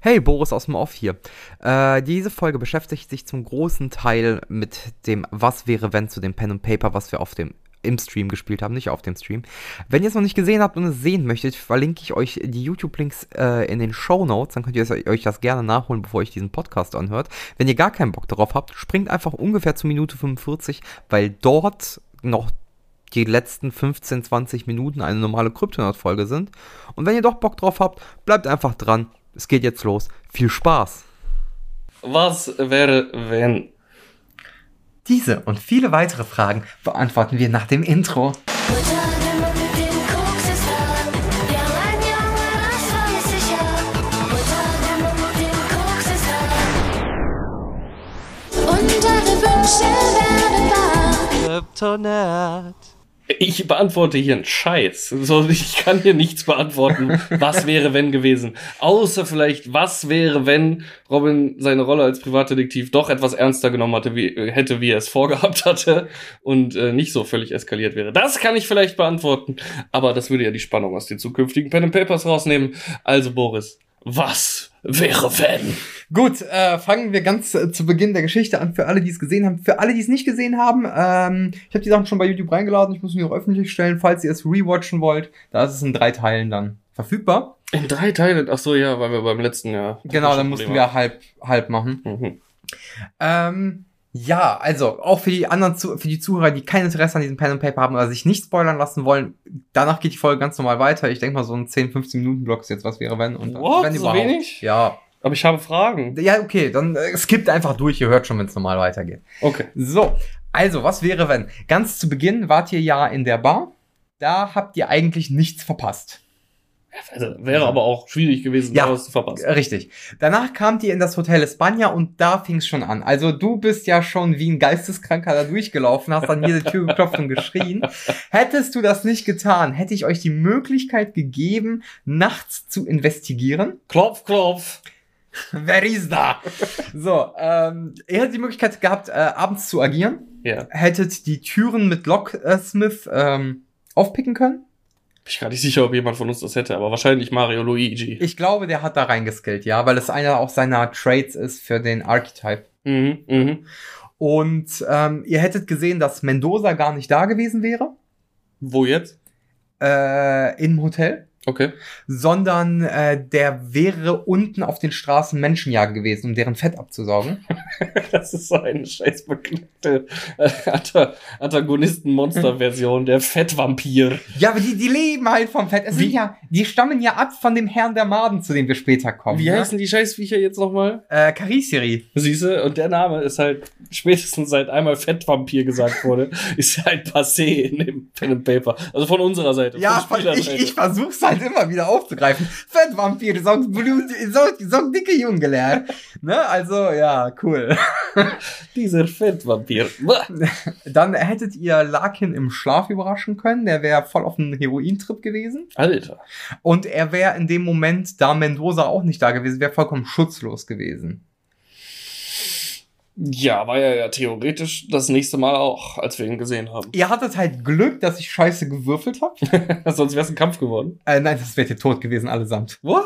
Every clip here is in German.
Hey, Boris aus dem Off hier. Äh, diese Folge beschäftigt sich zum großen Teil mit dem Was wäre wenn zu dem Pen and Paper, was wir auf dem im Stream gespielt haben, nicht auf dem Stream. Wenn ihr es noch nicht gesehen habt und es sehen möchtet, verlinke ich euch die YouTube-Links äh, in den Show Notes. Dann könnt ihr euch das gerne nachholen, bevor ihr diesen Podcast anhört. Wenn ihr gar keinen Bock darauf habt, springt einfach ungefähr zur Minute 45, weil dort noch die letzten 15, 20 Minuten eine normale Kryptonaut-Folge sind. Und wenn ihr doch Bock drauf habt, bleibt einfach dran. Es geht jetzt los. Viel Spaß! Was wäre, wenn? Diese und viele weitere Fragen beantworten wir nach dem Intro. Kryptonat. Ich beantworte hier einen Scheiß. So, ich kann hier nichts beantworten. Was wäre, wenn gewesen? Außer vielleicht, was wäre, wenn Robin seine Rolle als Privatdetektiv doch etwas ernster genommen hatte, wie, hätte, wie er es vorgehabt hatte und äh, nicht so völlig eskaliert wäre. Das kann ich vielleicht beantworten. Aber das würde ja die Spannung aus den zukünftigen Pen and Papers rausnehmen. Also, Boris, was wäre, wenn? Gut, äh, fangen wir ganz äh, zu Beginn der Geschichte an. Für alle, die es gesehen haben. Für alle, die es nicht gesehen haben, ähm, ich habe die Sachen schon bei YouTube reingeladen. Ich muss sie auch öffentlich stellen, falls ihr es rewatchen wollt. Da ist es in drei Teilen dann verfügbar. In drei Teilen? Ach so, ja, weil wir beim letzten Jahr. Genau, dann mussten wir halb, halb machen. Mhm. Ähm, ja, also auch für die anderen, für die Zuhörer, die kein Interesse an diesem Pen and Paper haben oder sich nicht spoilern lassen wollen, danach geht die Folge ganz normal weiter. Ich denke mal so ein 10, 15 Minuten Block ist jetzt was wäre wenn und What? wenn so überhaupt. wenig? Ja. Aber ich habe Fragen. Ja, okay, dann äh, skippt einfach durch, ihr hört schon, wenn es normal weitergeht. Okay. So, also, was wäre, wenn? Ganz zu Beginn wart ihr ja in der Bar. Da habt ihr eigentlich nichts verpasst. Also, wäre aber auch schwierig gewesen, ja, zu verpassen. Richtig. Danach kamt ihr in das Hotel Espana und da fing es schon an. Also du bist ja schon wie ein Geisteskranker da durchgelaufen, hast an jede Tür geklopft und geschrien. Hättest du das nicht getan, hätte ich euch die Möglichkeit gegeben, nachts zu investigieren. Klopf, klopf. Wer ist da? So, ähm, ihr hättet die Möglichkeit gehabt, äh, abends zu agieren. Ja. Hättet die Türen mit Locksmith ähm, aufpicken können. Bin ich gar nicht sicher, ob jemand von uns das hätte, aber wahrscheinlich Mario Luigi. Ich glaube, der hat da reingeskillt, ja, weil es einer auch seiner Traits ist für den Archetype. Mhm, mhm. Und ähm, ihr hättet gesehen, dass Mendoza gar nicht da gewesen wäre. Wo jetzt? Äh, im Hotel. Okay. Sondern äh, der wäre unten auf den Straßen Menschenjagen gewesen, um deren Fett abzusaugen. das ist so eine scheiß beknackte äh, Antagonisten-Monster-Version, der Fettvampir. Ja, aber die, die leben halt vom Fett. Es sind ja, die stammen ja ab von dem Herrn der Maden, zu dem wir später kommen. Wie ne? heißen die Scheißviecher jetzt nochmal? Äh, Karisiri. Siehste, und der Name ist halt spätestens seit einmal Fettvampir gesagt wurde, ist halt passé in dem Pen and Paper. Also von unserer Seite. Ja, ich, ich versuch's halt immer wieder aufzugreifen. Fettvampire, so, so, so dicke Junge, Ne, also, ja, cool. Dieser Fettvampir. Dann hättet ihr Larkin im Schlaf überraschen können. Der wäre voll auf einem Herointrip gewesen. Alter. Und er wäre in dem Moment, da Mendoza auch nicht da gewesen, wäre vollkommen schutzlos gewesen. Ja, war ja, ja theoretisch das nächste Mal auch, als wir ihn gesehen haben. Ihr hattet halt Glück, dass ich scheiße gewürfelt habe. Sonst wäre es ein Kampf geworden. Äh, nein, das wäre ihr tot gewesen, allesamt. What?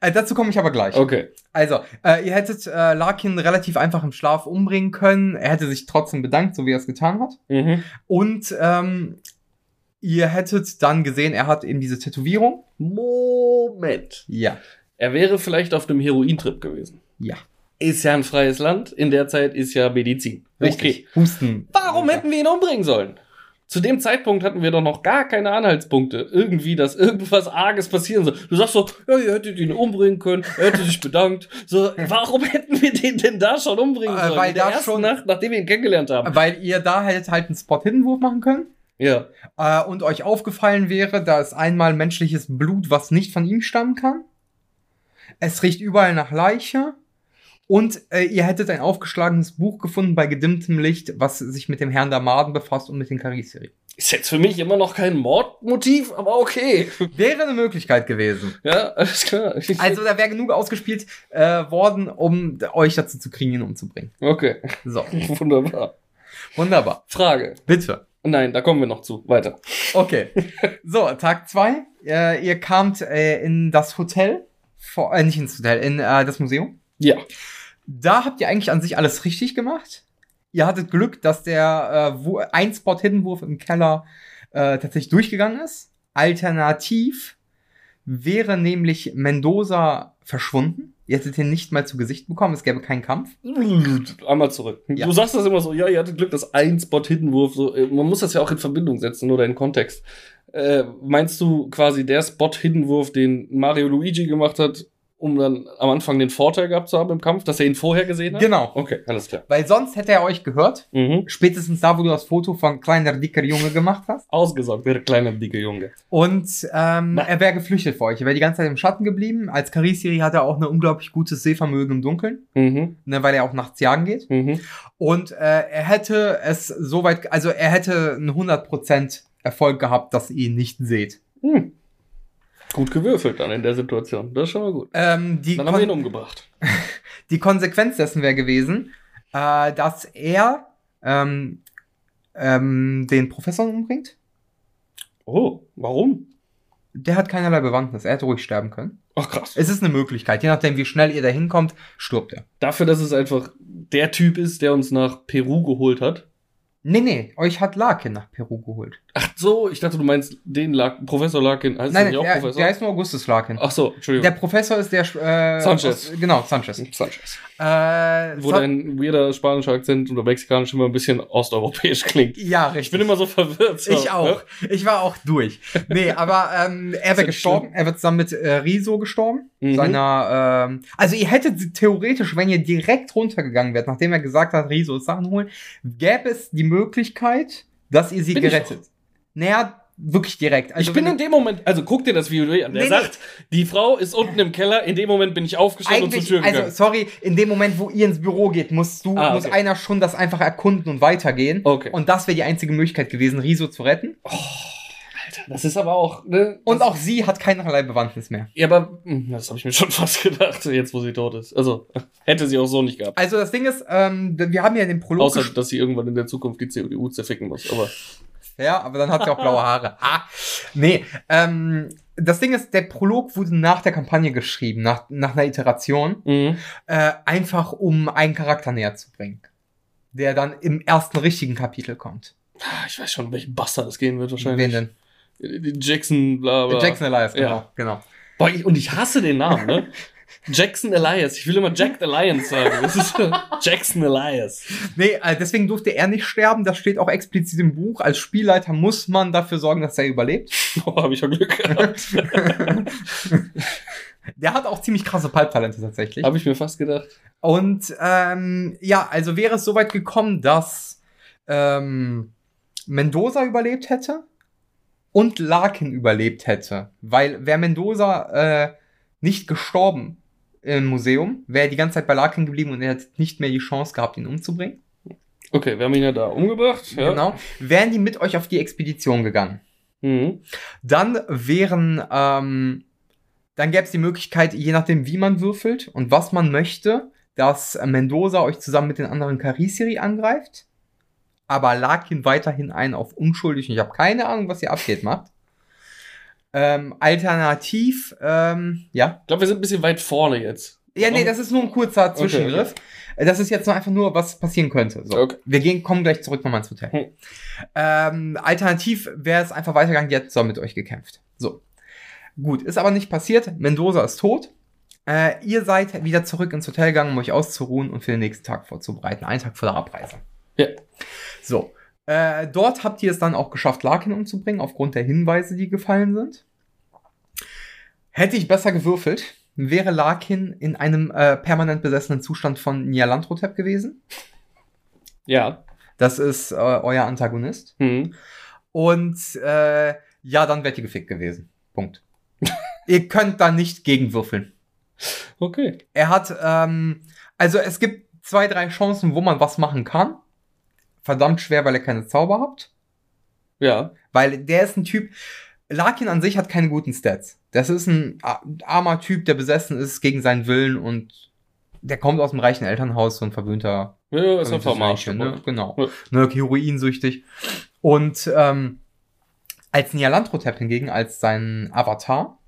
Äh, dazu komme ich aber gleich. Okay. Also, äh, ihr hättet äh, Larkin relativ einfach im Schlaf umbringen können. Er hätte sich trotzdem bedankt, so wie er es getan hat. Mhm. Und ähm, ihr hättet dann gesehen, er hat eben diese Tätowierung. Moment. Ja. Er wäre vielleicht auf dem Herointrip gewesen. Ja ist ja ein freies Land. In der Zeit ist ja Medizin. Richtig. Okay. Husten. Warum hätten wir ihn umbringen sollen? Zu dem Zeitpunkt hatten wir doch noch gar keine Anhaltspunkte. Irgendwie, dass irgendwas Arges passieren soll. Du sagst so, ja, ihr hättet ihn umbringen können, er hätte sich bedankt. So, warum hätten wir den denn da schon umbringen äh, sollen? Äh, weil da schon Nacht, nachdem wir ihn kennengelernt haben. Weil ihr da halt halt einen Spot-Hinwurf machen können. Ja. Äh, und euch aufgefallen wäre, da ist einmal menschliches Blut, was nicht von ihm stammen kann. Es riecht überall nach Leiche. Und äh, ihr hättet ein aufgeschlagenes Buch gefunden bei gedimmtem Licht, was sich mit dem Herrn der Maden befasst und mit den Karisseri. Ist jetzt für mich immer noch kein Mordmotiv, aber okay. Wäre eine Möglichkeit gewesen. Ja, alles klar. Also da wäre genug ausgespielt äh, worden, um euch dazu zu kriegen, ihn umzubringen. Okay. So. Wunderbar. Wunderbar. Frage. Bitte. Nein, da kommen wir noch zu. Weiter. Okay. So, Tag zwei. Äh, ihr kamt äh, in das Hotel vor, äh, nicht ins Hotel, in äh, das Museum. Ja. Da habt ihr eigentlich an sich alles richtig gemacht. Ihr hattet Glück, dass der äh, wo, ein Spot-Hidden-Wurf im Keller äh, tatsächlich durchgegangen ist. Alternativ wäre nämlich Mendoza verschwunden. Ihr hättet ihn nicht mal zu Gesicht bekommen, es gäbe keinen Kampf. Einmal zurück. Ja. Du sagst das immer so, ja, ihr hattet Glück, dass ein Spot-Hidden-Wurf, so, äh, man muss das ja auch in Verbindung setzen oder in Kontext. Äh, meinst du quasi der Spot-Hidden-Wurf, den Mario Luigi gemacht hat, um dann am Anfang den Vorteil gehabt zu haben im Kampf, dass er ihn vorher gesehen hat? Genau. Okay, alles klar. Weil sonst hätte er euch gehört. Mhm. Spätestens da, wo du das Foto von kleiner, dicker Junge gemacht hast. Ausgesaugt, der kleine, dicke Junge. Und ähm, er wäre geflüchtet vor euch. Er wäre die ganze Zeit im Schatten geblieben. Als Karisiri hat er auch ein unglaublich gutes Sehvermögen im Dunkeln, Mhm. ne, weil er auch nachts jagen geht. Mhm. Und äh, er hätte es soweit, also er hätte einen 100% Erfolg gehabt, dass ihr ihn nicht seht. Hm. Gut gewürfelt dann in der Situation. Das ist schon mal gut. Ähm, die, Dann haben wir ihn umgebracht. die Konsequenz dessen wäre gewesen, äh, dass er ähm, ähm, den Professor umbringt. Oh, warum? Der hat keinerlei Bewandtnis. Er hätte ruhig sterben können. Ach krass. Es ist eine Möglichkeit. Je nachdem, wie schnell ihr da hinkommt, stirbt er. Dafür, dass es einfach der Typ ist, der uns nach Peru geholt hat. Nee, nee, euch hat Larkin nach Peru geholt. Ach so, ich dachte, du meinst den Larkin, Professor Larkin. Heißt Nein, der nicht auch der, Professor? der heißt nur Augustus Larkin. Ach so, Der Entschuldigung. Professor ist der. Äh, Sanchez. Genau, Sanchez. Sanchez. Äh, Wo Sa- dein weirder spanischer Akzent oder mexikanisch immer ein bisschen osteuropäisch klingt. ja, Ich richtig. bin immer so verwirrt. So, Ich auch. Ich war auch durch. Nee, aber ähm, er wird gestorben. Er wird zusammen mit äh, Riso gestorben. Mhm. Seiner, ähm, also ihr hättet theoretisch, wenn ihr direkt runtergegangen wärt, nachdem er gesagt hat, Riso ist Sachen holen, gäbe es die Möglichkeit, dass ihr sie Bin gerettet. Naja, wirklich direkt. Also ich bin in dem Moment, also guck dir das Video an. Der Nee, nee. sagt, die Frau ist unten im Keller. In dem Moment bin ich aufgestanden und zur eigentlich, Tür gegangen. also sorry, in dem Moment, wo ihr ins Büro geht, musst du, Ah, muss okay. einer schon das einfach erkunden und weitergehen. Okay. Und das wäre die einzige Möglichkeit gewesen, Riso zu retten. Alter, das ist aber auch, ne? Und auch sie hat keinerlei Bewandtnis mehr. Ja, aber hm, das habe ich mir schon fast gedacht, jetzt wo sie tot ist. Also, hätte sie auch so nicht gehabt. Also das Ding ist, ähm, wir haben ja den Prolog Außer, dass sie irgendwann in der Zukunft die CDU zerficken muss. Aber Ja, aber dann hat sie auch blaue Haare. Ah. Nee, ähm, das Ding ist, der Prolog wurde nach der Kampagne geschrieben, nach, nach einer Iteration, mhm. äh, einfach um einen Charakter näher zu bringen. Der dann im ersten richtigen Kapitel kommt. Ah, ich weiß schon, um welchen Bastard es gehen wird wahrscheinlich. Wen denn? Jackson, bla bla. Jackson Elias, genau. Ja. genau. Boah, ich, und ich hasse den Namen, ne? Jackson Elias. Ich will immer Jack Alliance sagen. Das ist Jackson Elias. Nee, äh, deswegen durfte er nicht sterben. Das steht auch explizit im Buch. Als Spielleiter muss man dafür sorgen, dass er überlebt. Oh, habe ich ja Glück gehabt. Der hat auch ziemlich krasse Pulp-Talente tatsächlich. habe ich mir fast gedacht. Und ähm, ja, also wäre es soweit gekommen, dass ähm, Mendoza überlebt hätte und Larkin überlebt hätte. Weil wäre Mendoza äh, nicht gestorben im Museum, wäre er die ganze Zeit bei Larkin geblieben und er hätte nicht mehr die Chance gehabt, ihn umzubringen. Okay, wir haben ihn ja da umgebracht. Ja. Genau. Wären die mit euch auf die Expedition gegangen. Mhm. Dann wären, ähm, dann gäbe es die Möglichkeit, je nachdem, wie man würfelt und was man möchte, dass Mendoza euch zusammen mit den anderen Karisiri angreift, aber Larkin weiterhin einen auf unschuldig und ich habe keine Ahnung, was hier abgeht, macht. Ähm, alternativ, ähm, ja. Ich glaube, wir sind ein bisschen weit vorne jetzt. Ja, nee, das ist nur ein kurzer Okay, Zwischengriff. Das ist jetzt nur einfach nur, was passieren könnte. So. Okay. Wir gehen, kommen gleich zurück nochmal ins Hotel. Hm. Ähm, alternativ wäre es einfach weitergegangen, jetzt soll mit euch gekämpft. So. Gut, ist aber nicht passiert. Mendoza ist tot. Äh, ihr seid wieder zurück ins Hotel gegangen, um euch auszuruhen und für den nächsten Tag vorzubereiten. Einen Tag vor der Abreise. Ja. So. Äh, dort habt ihr es dann auch geschafft, Larkin umzubringen, aufgrund der Hinweise, die gefallen sind. Hätte ich besser gewürfelt, wäre Larkin in einem äh, permanent besessenen Zustand von Nialantrotep gewesen. Ja. Das ist äh, euer Antagonist. Mhm. Und äh, ja, dann wärt ihr gefickt gewesen. Punkt. ihr könnt da nicht gegenwürfeln. Okay. Er hat, ähm, also es gibt zwei, drei Chancen, wo man was machen kann. Verdammt schwer, weil ihr keine Zauber habt. Ja. Weil der ist ein Typ. Larkin an sich hat keine guten Stats. Das ist ein armer Typ, der besessen ist gegen seinen Willen und der kommt aus einem reichen Elternhaus, so ein verwöhnter Ja, ist ein Vermarsch. Ne? Genau. Ja. Ne, heroinsüchtig. Und ähm, als Nialantrotep hingegen, als sein Avatar,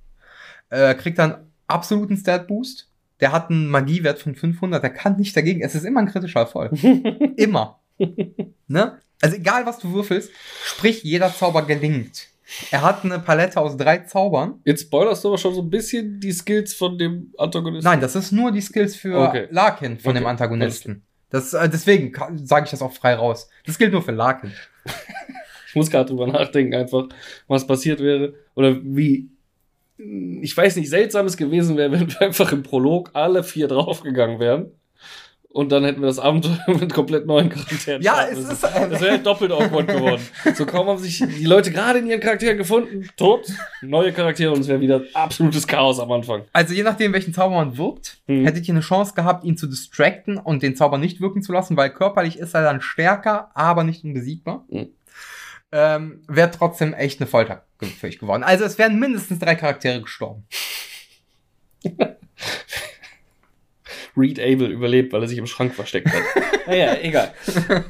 äh, kriegt dann absoluten Stat-Boost. Der hat einen Magiewert von 500, der kann nicht dagegen. Es ist immer ein kritischer Erfolg. immer. Ne? Also egal, was du würfelst, sprich, jeder Zauber gelingt. Er hat eine Palette aus drei Zaubern. Jetzt spoilerst du aber schon so ein bisschen die Skills von dem Antagonisten. Nein, das ist nur die Skills für Okay. Larkin von Okay, dem Antagonisten. Das, äh, deswegen sage ich das auch frei raus. Das gilt nur für Larkin. Ich muss gerade drüber nachdenken, einfach, was passiert wäre. Oder wie, ich weiß nicht, seltsam es gewesen wäre, wenn wir einfach im Prolog alle vier draufgegangen wären. Und dann hätten wir das Abenteuer mit komplett neuen Charakteren. Ja, es müssen. ist, äh, Das wäre halt doppelt awkward geworden. So kaum haben sich die Leute gerade in ihren Charakteren gefunden, tot, neue Charaktere und es wäre wieder absolutes Chaos am Anfang. Also je nachdem, welchen Zauber man wirkt, Hm. hättet ihr eine Chance gehabt, ihn zu distracten und den Zauber nicht wirken zu lassen, weil körperlich ist er dann stärker, aber nicht unbesiegbar. Hm. Ähm, Wäre trotzdem echt eine Folter für euch geworden. Also es wären mindestens drei Charaktere gestorben. Reed Abel überlebt, weil er sich im Schrank versteckt hat. naja, egal.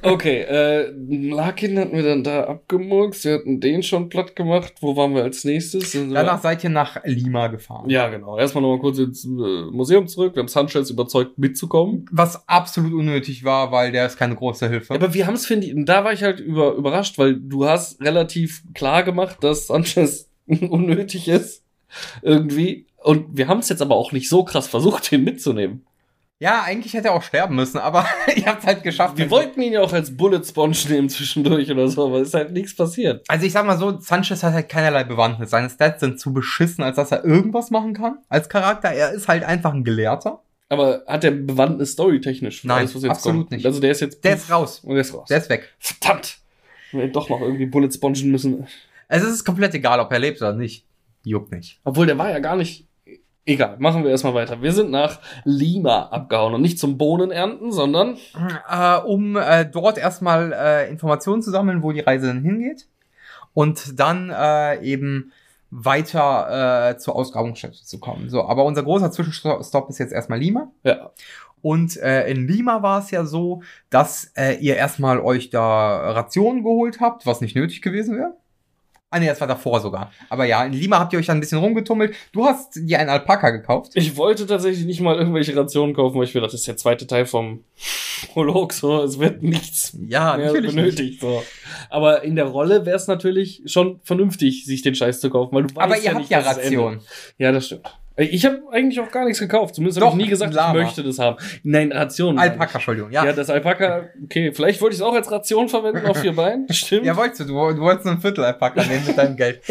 Okay, äh, Larkin hatten wir dann da abgemurkst, wir hatten den schon platt gemacht. Wo waren wir als nächstes? Danach seid ihr nach Lima gefahren. ja, genau. Erstmal nochmal kurz ins äh, Museum zurück. Wir haben Sanchez überzeugt, mitzukommen. Was absolut unnötig war, weil der ist keine große Hilfe. Aber wir haben es, finde ich, da war ich halt über, überrascht, weil du hast relativ klar gemacht, dass Sanchez unnötig ist. Irgendwie. Und wir haben es jetzt aber auch nicht so krass versucht, ihn mitzunehmen. Ja, eigentlich hätte er auch sterben müssen, aber ihr habt es halt geschafft. Wir wollten ihn ja auch als Bullet Sponge nehmen zwischendurch oder so, aber es ist halt nichts passiert. Also ich sag mal so, Sanchez hat halt keinerlei Bewandtnis. Seine Stats sind zu beschissen, als dass er irgendwas machen kann als Charakter. Er ist halt einfach ein Gelehrter. Aber hat der Bewandtnis storytechnisch? Nein, jetzt absolut nicht. Also der ist jetzt. Der ist raus. Und der ist raus. Der ist weg. Verdammt! Wir hätten doch noch irgendwie Bullet spongen müssen. Also es ist komplett egal, ob er lebt oder nicht. Juckt nicht. Obwohl, der war ja gar nicht. Egal, machen wir erstmal weiter. Wir sind nach Lima abgehauen und nicht zum Bohnen ernten, sondern. Äh, um äh, dort erstmal äh, Informationen zu sammeln, wo die Reise denn hingeht. Und dann äh, eben weiter äh, zur Ausgrabungsstätte zu kommen. So, aber unser großer Zwischenstopp ist jetzt erstmal Lima. Ja. Und äh, in Lima war es ja so, dass äh, ihr erstmal euch da Rationen geholt habt, was nicht nötig gewesen wäre. Ah nee, das war davor sogar. Aber ja, in Lima habt ihr euch dann ein bisschen rumgetummelt. Du hast dir einen Alpaka gekauft. Ich wollte tatsächlich nicht mal irgendwelche Rationen kaufen, weil ich mir dachte, das ist der zweite Teil vom Prolog, so. Es wird nichts Ja, mehr natürlich. Nicht. benötigt, so. Aber in der Rolle wäre es natürlich schon vernünftig, sich den Scheiß zu kaufen, weil du weißt Aber ihr ja habt nicht, ja. Rationen. Ja, das stimmt. Ich habe eigentlich auch gar nichts gekauft. Zumindest habe ich nie gesagt, ich möchte das haben. Nein, ich. Alpaka, Entschuldigung. Ja. Ja, das Alpaka, okay, vielleicht wollte ich es auch als Ration verwenden auf vier Beinen. Stimmt. ja wolltest du. Du, du wolltest ein Viertel Alpaka nehmen mit deinem Geld.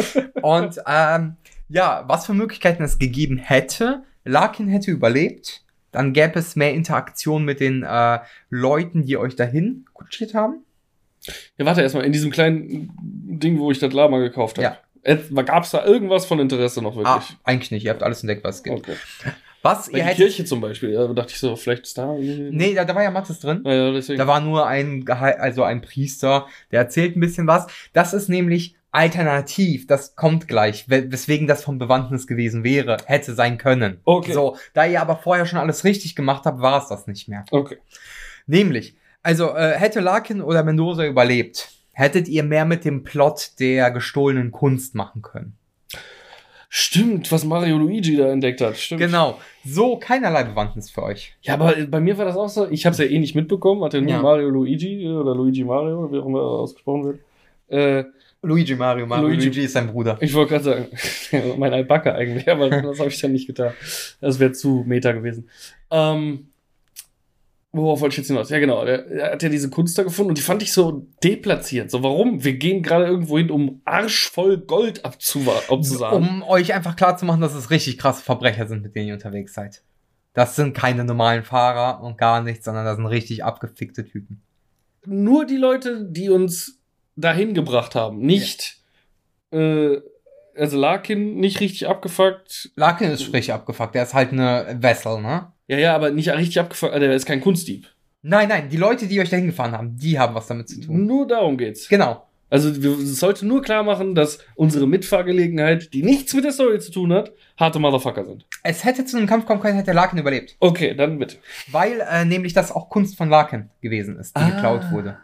Und ähm, ja, was für Möglichkeiten es gegeben hätte. Larkin hätte überlebt. Dann gäbe es mehr Interaktion mit den äh, Leuten, die euch dahin kutschiert haben. Ja, warte erstmal, in diesem kleinen Ding, wo ich das Lama gekauft habe. Ja. Gab es da irgendwas von Interesse noch Ah, wirklich? eigentlich nicht. Ihr habt alles entdeckt, was es gibt. okay. Was Bei ihr die. Kirche zum Beispiel, da dachte ich so, vielleicht ist da. Nee, da, da war ja Mattes drin. Ja, ja, deswegen. Da war nur ein, also ein Priester, der erzählt ein bisschen was. Das ist nämlich alternativ, das kommt gleich, we- weswegen das vom Bewandtnis gewesen wäre, hätte sein können. Okay. So, da ihr aber vorher schon alles richtig gemacht habt, war es das nicht mehr. okay. Nämlich, also äh, hätte Larkin oder Mendoza überlebt, hättet ihr mehr mit dem Plot der gestohlenen Kunst machen können. Stimmt, was Mario Luigi da entdeckt hat. Stimmt. Genau. So keinerlei Bewandtnis für euch. Ja, aber bei mir war das auch so. Ich habe es ja eh nicht mitbekommen. Hatte nur Ja. Mario Luigi äh, oder Luigi Mario, wie auch immer ausgesprochen wird. Äh, Luigi Mario, Mario Luigi. Luigi, ist sein Bruder. ich wollte gerade sagen, mein Alpaka eigentlich, aber das habe ich dann nicht getan. Das wäre zu meta gewesen. Ähm, worauf wollte ich jetzt hinaus? Ja, genau. Der, der hat ja diese Kunst da gefunden und die fand ich so deplatziert. So, warum? Wir gehen gerade irgendwo hin, um arschvoll Gold abzusagen. Um euch einfach klar zu machen, dass es richtig krasse Verbrecher sind, mit denen ihr unterwegs seid. Das sind keine normalen Fahrer und gar nichts, sondern das sind richtig abgefickte Typen. nur die Leute, die uns dahin gebracht haben, nicht, äh, also Larkin nicht richtig abgefuckt. Larkin ist richtig abgefuckt, der ist halt eine Vessel, ne? Ja, ja, aber nicht richtig also der ist kein Kunstdieb. Nein, nein, die Leute, die euch dahin gefahren haben, die haben was damit zu tun. Nur darum geht's. Genau. Also wir es sollte nur klar machen, dass unsere Mitfahrgelegenheit, die nichts mit der Story zu tun hat, harte Motherfucker sind. Es hätte zu einem Kampf kommen können, hätte Larkin überlebt. Okay, dann bitte. Weil äh, nämlich das auch Kunst von Larkin gewesen ist, die Ah. geklaut wurde.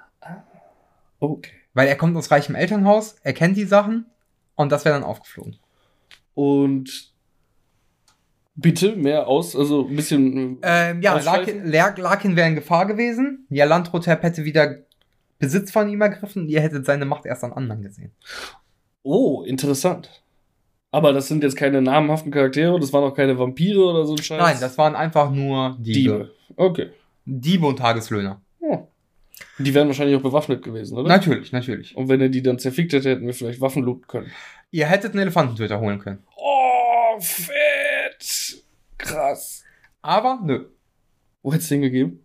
Okay. Weil er kommt aus reichem Elternhaus, er kennt die Sachen und das wäre dann aufgeflogen. Und Bitte mehr aus, also ein bisschen. Ähm, ja? Larkin, Lar- Larkin wäre in Gefahr gewesen. Ja, Landrotep hätte wieder Besitz von ihm ergriffen und ihr hättet seine Macht erst an anderen gesehen. Oh, interessant. Aber das sind jetzt keine namhaften Charaktere, das waren auch keine Vampire oder so ein Scheiß. Nein, das waren einfach nur Diebe. Diebe. Okay. Diebe und Tageslöhner. Oh. Die wären wahrscheinlich auch bewaffnet gewesen, oder? Natürlich, natürlich. Und wenn er die dann zerfickt hätte, hätten wir vielleicht Waffen looten können. Ihr hättet einen Elefantentöter holen können. Oh, fett. Krass. Aber nö. Wo hättest du den gegeben?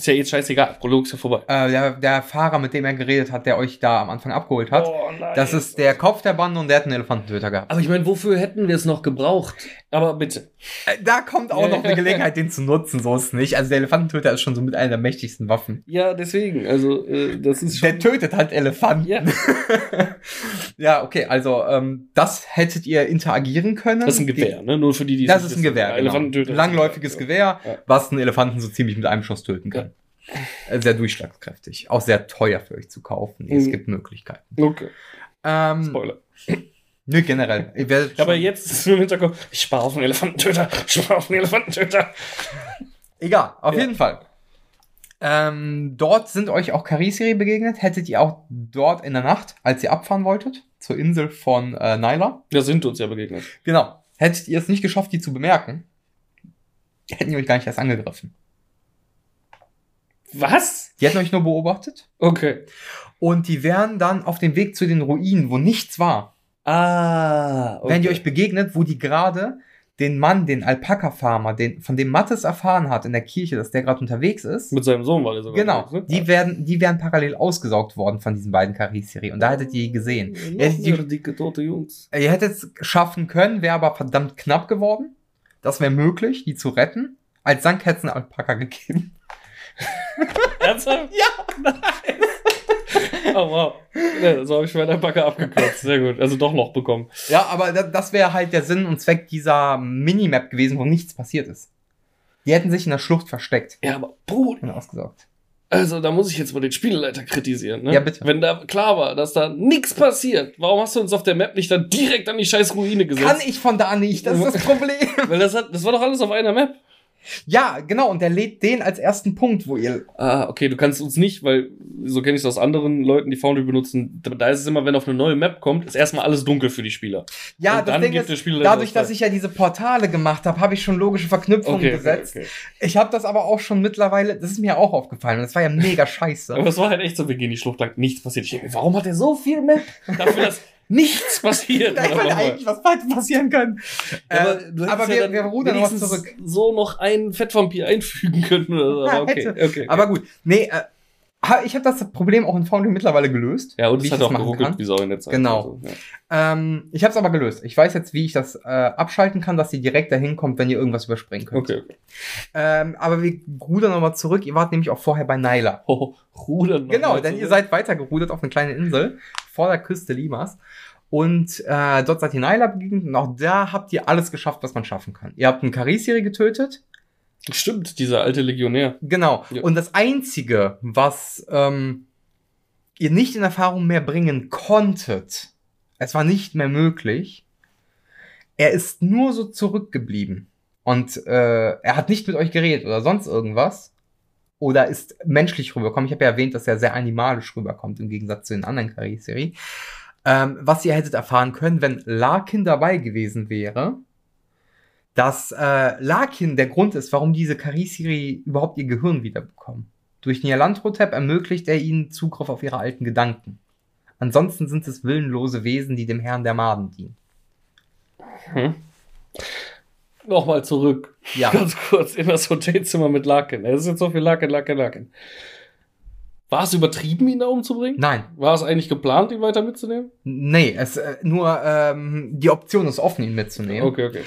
Ist ja jetzt scheißegal. Prolog ist ja vorbei. Äh, der, der Fahrer, mit dem er geredet hat, der euch da am Anfang abgeholt hat, Oh, nein. das ist der Kopf der Bande und der hat einen Elefantentöter gehabt. Aber ich meine, wofür hätten wir es noch gebraucht? Aber bitte. Äh, Da kommt auch noch eine Gelegenheit, den zu nutzen, so ist es nicht. Also der Elefantentöter ist schon so mit einer der mächtigsten Waffen. Ja, deswegen. Also, äh, das ist Der tötet halt Elefanten. Ja. ja, okay, also ähm, das hättet ihr interagieren können. Das ist ein Gewehr, ne? Nur für die, die Das es ist nicht ein. Gewehr, genau. Elefantentöter. Langläufiges Gewehr, Ja. was einen Elefanten so ziemlich mit einem Schuss töten kann. Sehr durchschlagskräftig. Auch sehr teuer für euch zu kaufen. Es Mhm. gibt Möglichkeiten. Okay, Ähm, Spoiler. nö, generell. Ja, aber jetzt ist nur im Hinterkopf, ich spare auf den Elefantentöter, ich spare auf den Elefantentöter. Egal, auf Ja. jeden Fall. Ähm, dort sind euch auch Karisiri begegnet. Hättet ihr auch dort in der Nacht, als ihr abfahren wolltet, zur Insel von äh, Nyla. Da sind uns ja begegnet. Genau. Hättet ihr es nicht geschafft, die zu bemerken, hätten die euch gar nicht erst angegriffen. Was? Die hätten euch nur beobachtet. Okay. Und die wären dann auf dem Weg zu den Ruinen, wo nichts war. Ah, okay. Wären die euch begegnet, wo die gerade den Mann, den Alpaka-Farmer, den, von dem Mattes erfahren hat in der Kirche, dass der gerade unterwegs ist. Mit seinem Sohn war der sogar. Genau, unterwegs, ne? die werden, die wären parallel ausgesaugt worden von diesen beiden Karisiri. Und da hättet ihr die gesehen. Ihr hättet, die, dicke, tote Jungs. ihr hättet es schaffen können, wäre aber verdammt knapp geworden. Das wäre möglich, die zu retten. Als Dank hätte es einen Alpaka gegeben. Ernsthaft? Ja. oh, wow. Ja, so habe ich meinen Alpaka abgekürzt. Sehr gut. Also doch noch bekommen. Ja, aber da, das wäre halt der Sinn und Zweck dieser Minimap gewesen, wo nichts passiert ist. Die hätten sich in der Schlucht versteckt Ja, aber Bruder. und ausgesaugt. Also, da muss ich jetzt mal den Spieleleiter kritisieren, ne? Ja, bitte. Wenn da klar war, dass da nichts passiert, warum hast du uns auf der Map nicht dann direkt an die scheiß Ruine gesetzt? Kann ich von da nicht, das ist das Problem. Weil das hat, das war doch alles auf einer Map. Ja, genau, und der lädt den als ersten Punkt, wo ihr. Ah, okay, du kannst uns nicht, weil so kenne ich es aus anderen Leuten, die Foundry benutzen. Da ist es immer, wenn auf eine neue Map kommt, ist erstmal alles dunkel für die Spieler. Ja, Und das dann Ding gibt ist, der Spieler dadurch, das dass ich ja diese Portale gemacht habe, habe ich schon logische Verknüpfungen Okay, okay, gesetzt. okay. Ich habe das aber auch schon mittlerweile, das ist mir auch aufgefallen und das war ja mega scheiße. Aber es war halt echt so, wir gehen die Schlucht lang, nichts passiert. Ich denke, warum hat er so viel Map? Dafür, dass nichts passiert. Da hätte eigentlich was passieren können. Ja, Äh, du hättest aber ja wir, dann wir rudern noch zurück. so noch einen Fettvampir einfügen können oder so. Ja, Aber okay, hätte. okay. Aber gut, nee, äh, ich habe das Problem auch in Foundry mittlerweile gelöst. ja, und wie ich hat das auch geruckelt wie Sau in der Zeit. Genau. Also, ja. Ähm, ich habe es aber gelöst. Ich weiß jetzt, wie ich das äh, abschalten kann, dass ihr direkt dahin kommt, wenn ihr irgendwas überspringen könnt. Okay, okay. Ähm, aber wir rudern nochmal zurück. Ihr wart nämlich auch vorher bei Nyla. Oh, rudern. noch Genau, denn zurück. ihr seid weiter gerudert auf eine kleine Insel vor der Küste Limas. Und äh, dort seid ihr Nyla begegnet und auch da habt ihr alles geschafft, was man schaffen kann. Ihr habt einen Karisiri getötet. Stimmt, dieser alte Legionär. Genau. Ja. Und das Einzige, was ähm, ihr nicht in Erfahrung mehr bringen konntet, es war nicht mehr möglich, er ist nur so zurückgeblieben. Und äh, er hat nicht mit euch geredet oder sonst irgendwas. Oder ist menschlich rübergekommen. Ich habe ja erwähnt, dass er sehr animalisch rüberkommt, im Gegensatz zu den anderen Kariseri. Ähm, was ihr hättet erfahren können, wenn Larkin dabei gewesen wäre, dass äh, Larkin der Grund ist, warum diese Karisiri überhaupt ihr Gehirn wiederbekommen. Durch Nialantrotep ermöglicht er ihnen Zugriff auf ihre alten Gedanken. Ansonsten sind es willenlose Wesen, die dem Herrn der Maden dienen. Hm. Nochmal zurück. Ja. Ganz kurz in das Hotelzimmer mit Larkin. Es ist jetzt so viel Larkin, Larkin, Larkin. War es übertrieben, ihn da umzubringen? Nein, War es eigentlich geplant, ihn weiter mitzunehmen? nee, es äh, nur ähm, die Option ist offen, ihn mitzunehmen. Okay, okay.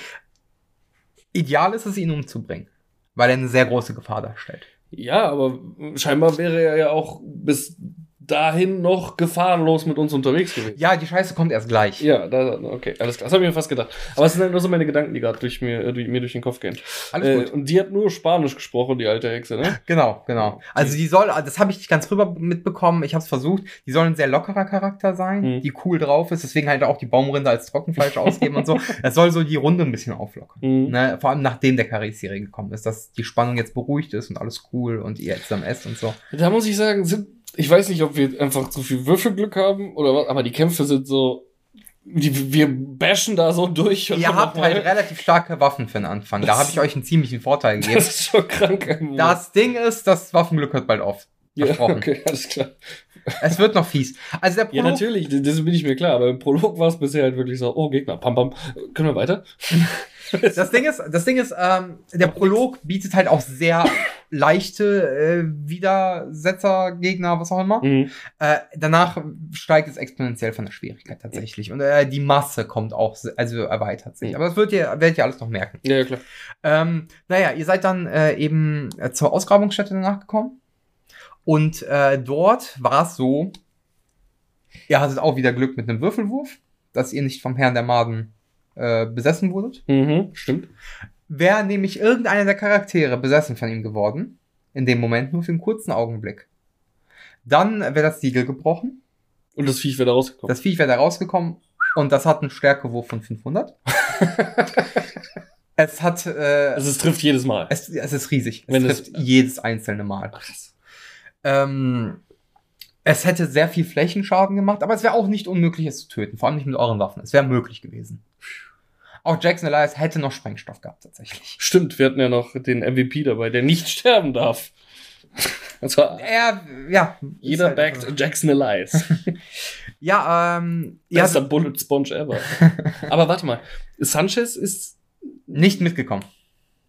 Ideal ist es, ihn umzubringen, weil er eine sehr große Gefahr darstellt. Ja, aber scheinbar wäre er ja auch bis dahin noch gefahrenlos mit uns unterwegs gewesen. Ja, die Scheiße kommt erst gleich. Ja, da, okay, alles klar. Das habe ich mir fast gedacht. Aber es sind halt nur so meine Gedanken, die gerade durch mir, äh, durch, mir durch den Kopf gehen. Alles Äh, gut. und die hat nur Spanisch gesprochen, die alte Hexe, ne? Genau, genau. Also die soll, das habe ich nicht ganz rüber mitbekommen, ich habe es versucht, die soll ein sehr lockerer Charakter sein, Mhm. die cool drauf ist, deswegen halt auch die Baumrinde als Trockenfleisch ausgeben und so. Das soll so die Runde ein bisschen auflockern. Mhm. Ne? Vor allem nachdem der Carré-Serie gekommen ist, dass die Spannung jetzt beruhigt ist und alles cool und ihr jetzt am esst und so. Da muss ich sagen, sind, ich weiß nicht, ob wir einfach zu viel Würfelglück haben oder was, aber die Kämpfe sind so, die, wir bashen da so durch. und Ihr habt halt relativ starke Waffen für den Anfang. Da Das- habe ich euch einen ziemlichen Vorteil gegeben. Das ist schon krank. irgendwo. Das Ding ist, das Waffenglück hört bald auf. ja, versprochen. okay, alles klar. Es wird noch fies. Also der Ja, Prolog, natürlich, das das bin ich mir klar, aber im Prolog war es bisher halt wirklich so, oh, Gegner, pam, pam. Können wir weiter? das Ding ist, das Ding ist, ähm, der Prolog bietet halt auch sehr leichte äh, Widersetzer-Gegner, was auch immer. Mhm. Äh, danach steigt es exponentiell von der Schwierigkeit tatsächlich. Und äh, die Masse kommt auch, also erweitert sich. Mhm. Aber das wird ihr, werdet ihr alles noch merken. Ja, klar. Ähm, naja, ihr seid dann äh, eben äh, zur Ausgrabungsstätte danach gekommen. Und äh, dort war es so, ihr hattet auch wieder Glück mit einem Würfelwurf, dass ihr nicht vom Herrn der Maden besessen wurdet. Mhm, stimmt. Wäre nämlich irgendeiner der Charaktere besessen von ihm geworden, in dem Moment nur für einen kurzen Augenblick. Dann wäre das Siegel gebrochen, Und das Viech wäre da rausgekommen. das Viech wäre da rausgekommen und das hat einen Stärkewurf von 500. es hat, äh, also es trifft jedes Mal. es, es ist riesig. Es Wenn es- trifft jedes einzelne Mal. Krass. Ähm, es hätte sehr viel Flächenschaden gemacht, aber es wäre auch nicht unmöglich, es zu töten. Vor allem nicht mit euren Waffen. Es wäre möglich gewesen. Auch Jackson Elias hätte noch Sprengstoff gehabt, tatsächlich. Stimmt, wir hatten ja noch den MVP dabei, der nicht sterben darf. Also Er, ja. jeder ist halt- backt Jackson Elias. Ja, ähm, ja, Bester Bullet Sponge ever. Aber warte mal, Sanchez ist nicht mitgekommen.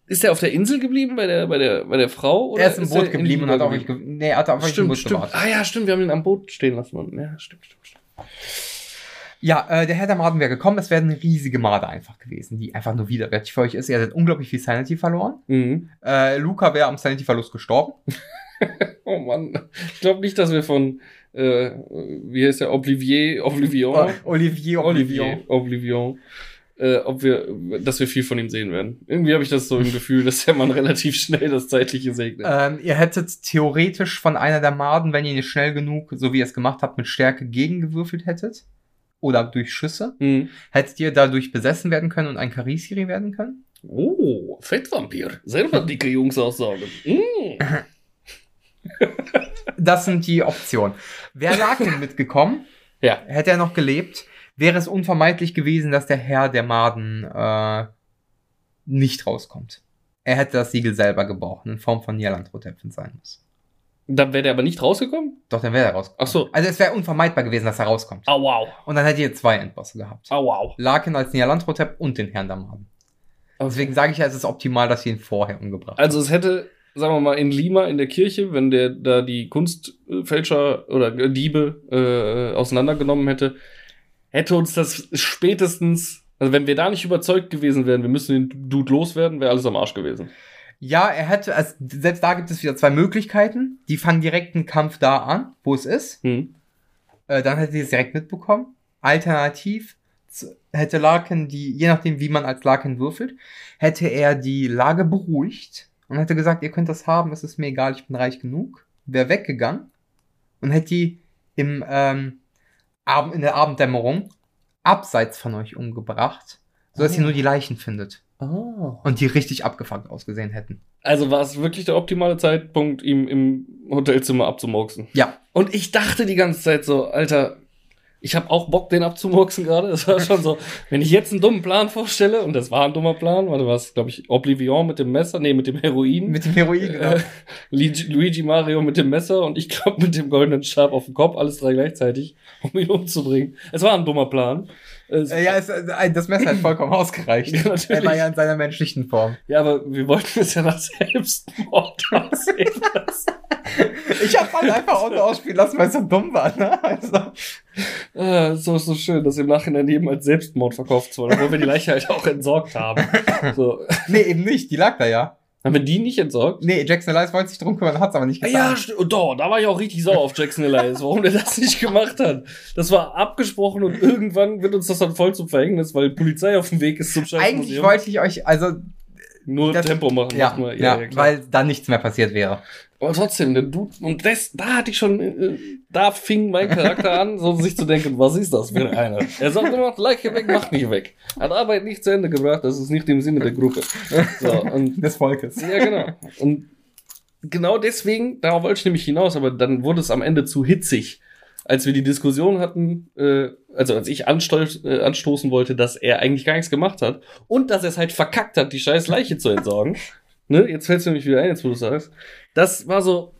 ist er auf der Insel geblieben bei der bei der bei der Frau oder er ist im Boot er in geblieben und hat auch nicht, ge nee, er hat auf euch im Stimmt, Boot stimmt. gewartet. Ah ja, stimmt, wir haben ihn am Boot stehen lassen. Ja, stimmt, stimmt, stimmt. Ja, äh, der Herr der Maden wäre gekommen. Es wäre eine riesige Made einfach gewesen, die einfach nur widerwärtig für euch ist. Ihr hättet unglaublich viel Sanity verloren. Mhm. Äh, Luca wäre am Sanity-Verlust gestorben. Oh Mann. Ich glaube nicht, dass wir von äh, wie heißt der Oblivier Oblivion Olivier, Olivier Oblivion äh, ob wir dass wir viel von ihm sehen werden. Irgendwie habe ich das so im Gefühl, dass der Mann relativ schnell das zeitliche segnet. Ähm, ihr hättet theoretisch von einer der Maden, wenn ihr nicht schnell genug, so wie ihr es gemacht habt, mit Stärke gegengewürfelt hättet, oder durch Schüsse, Mhm. hättet ihr dadurch besessen werden können und ein Karisiri werden können. Oh, Fettvampir. Selber dicke Jungs aussagen. Mm. Das sind die Optionen. Wäre Larkin mitgekommen, Ja. hätte er noch gelebt, wäre es unvermeidlich gewesen, dass der Herr der Maden äh, nicht rauskommt. Er hätte das Siegel selber gebrochen, in Form von es sein muss. Dann wäre der aber nicht rausgekommen? Doch, dann wäre er rausgekommen. Ach so. Also es wäre unvermeidbar gewesen, dass er rauskommt. Au wow. Und dann hättet ihr zwei Endbosse gehabt. Au wow. Larkin als Nialandrotep und den Herrn der Maden. Deswegen sage ich ja, es ist optimal, dass ihr ihn vorher umgebracht Also es hätte, sagen wir mal, in Lima in der Kirche, wenn der da die Kunstfälscher oder Diebe äh, auseinandergenommen hätte, hätte uns das spätestens, also wenn wir da nicht überzeugt gewesen wären, wir müssen den Dude loswerden, wäre alles am Arsch gewesen. Ja, er hätte, also selbst da gibt es wieder zwei Möglichkeiten. Die fangen direkt einen Kampf da an, wo es ist. Hm. Äh, dann hätte sie es direkt mitbekommen. Alternativ hätte Larkin die, je nachdem wie man als Larkin würfelt, hätte er die Lage beruhigt und hätte gesagt, ihr könnt das haben, es ist mir egal, ich bin reich genug. Wäre weggegangen und hätte die im, ähm, in der Abenddämmerung abseits von euch umgebracht, sodass Oh. ihr nur die Leichen findet Ah. und die richtig abgefuckt ausgesehen hätten. Also war es wirklich der optimale Zeitpunkt, ihm im Hotelzimmer abzumurksen. Ja, Und ich dachte die ganze Zeit so, Alter, ich habe auch Bock, den abzumurksen gerade. Das war schon so, wenn ich jetzt einen dummen Plan vorstelle, und das war ein dummer Plan, warte, was, glaube ich, Oblivion mit dem Messer, nee, mit dem Heroin. mit dem Heroin, genau. äh, Luigi, Luigi Mario mit dem Messer und ich glaube mit dem goldenen Stab auf dem Kopf, alles drei gleichzeitig, um ihn umzubringen. Es war ein dummer Plan. Äh, ja, es, äh, das Messer hat vollkommen ausgereicht. Ja, natürlich. Er war ja in seiner menschlichen Form. ja, aber wir wollten es ja nach Selbstmord aussehen lassen. Ich hab halt einfach Auto ausspielen lassen, weil es so dumm war, ne? Also, Ah, so, so schön, dass im Nachhinein jedem als Selbstmord verkauft wurde, obwohl wir die Leiche halt auch entsorgt haben. So. nee, eben nicht, die lag da ja. Haben wir die nicht entsorgt? Nee, Jackson Elias wollte sich drum kümmern, hat's aber nicht Ah, getan. Ja, und doch, da war ich auch richtig sauer auf Jackson Elias, warum der das nicht gemacht hat. Das war abgesprochen und irgendwann wird uns das dann voll zum Verhängnis, weil die Polizei auf dem Weg ist zum Scheiß Eigentlich wollte ich euch, also, Nur das- Tempo machen. ja, mal. ja, klar. weil da nichts mehr passiert wäre. Aber trotzdem, der Dude, und das, da hatte ich schon, äh, da fing mein Charakter an, so sich zu denken, was ist das für einer? Er sagt immer, Leiche weg, mach nicht weg. Hat Arbeit nicht zu Ende gebracht, das ist nicht im Sinne der Gruppe. So, und Des Volkes. Ja, genau. Und genau deswegen, darauf wollte ich nämlich hinaus, aber dann wurde es am Ende zu hitzig. Als wir die Diskussion hatten, äh, also als ich anstol- äh, anstoßen wollte, dass er eigentlich gar nichts gemacht hat und dass er es halt verkackt hat, die scheiß Leiche zu entsorgen. Ne, jetzt fällt es mir nämlich wieder ein, jetzt wo du sagst. Das war so.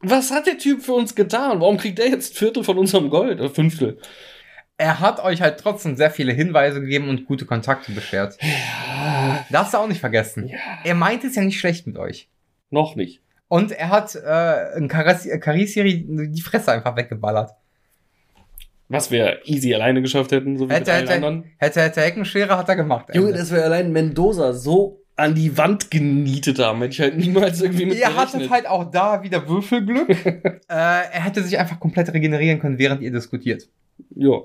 Was hat der Typ für uns getan? Warum kriegt er jetzt Viertel von unserem Gold? Oder Fünftel? Er hat euch halt trotzdem sehr viele Hinweise gegeben und gute Kontakte beschert. Darfst du auch nicht vergessen. Ja. Er meint es ja nicht schlecht mit euch. Noch nicht. Und er hat äh, in Karisiri die Fresse einfach weggeballert. Was wir easy alleine geschafft hätten, so wie mit Hätte, allen hätte, anderen. hätte, hätte Heckenschere hat er gemacht. Junge, dass wir allein Mendoza so an die Wand genietet haben, hätte ich halt niemals irgendwie mit Ihr gerechnet. hattet halt auch da wieder Würfelglück. äh, er hätte sich einfach komplett regenerieren können, während ihr diskutiert. Ja.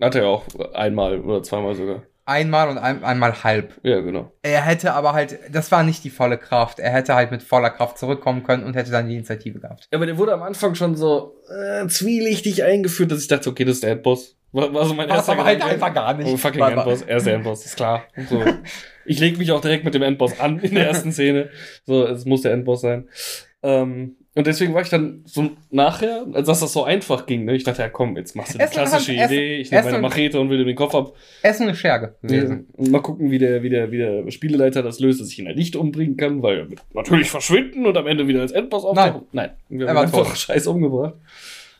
Hat er auch einmal oder zweimal sogar. Einmal und ein, einmal halb. Ja, genau. Er hätte aber halt, das war nicht die volle Kraft. Er hätte halt mit voller Kraft zurückkommen können und hätte dann die Initiative gehabt. Aber der wurde am Anfang schon so äh, zwielichtig eingeführt, dass ich dachte, okay, das ist der Endboss. War, war so mein War's erster aber halt einfach gar nicht. Oh, fucking Weil- Endboss. Er ist der Endboss, ist klar. So. Ich leg mich auch direkt mit dem Endboss an in der ersten Szene. So, es muss der Endboss sein. Ähm, und deswegen war ich dann so nachher, als dass das so einfach ging, ne? ich dachte, ja komm, jetzt machst du die klassische Hand- Idee, ich nehme meine Machete und will dir den Kopf ab. Nur eine Scherge gewesen. Und mal gucken, wie der, wie, der, wie der Spieleleiter das löst, dass ich ihn halt nicht umbringen kann, weil er natürlich verschwinden und am Ende wieder als Endboss auftauchen. Nein, wir Er haben war einfach tot. scheiß umgebracht.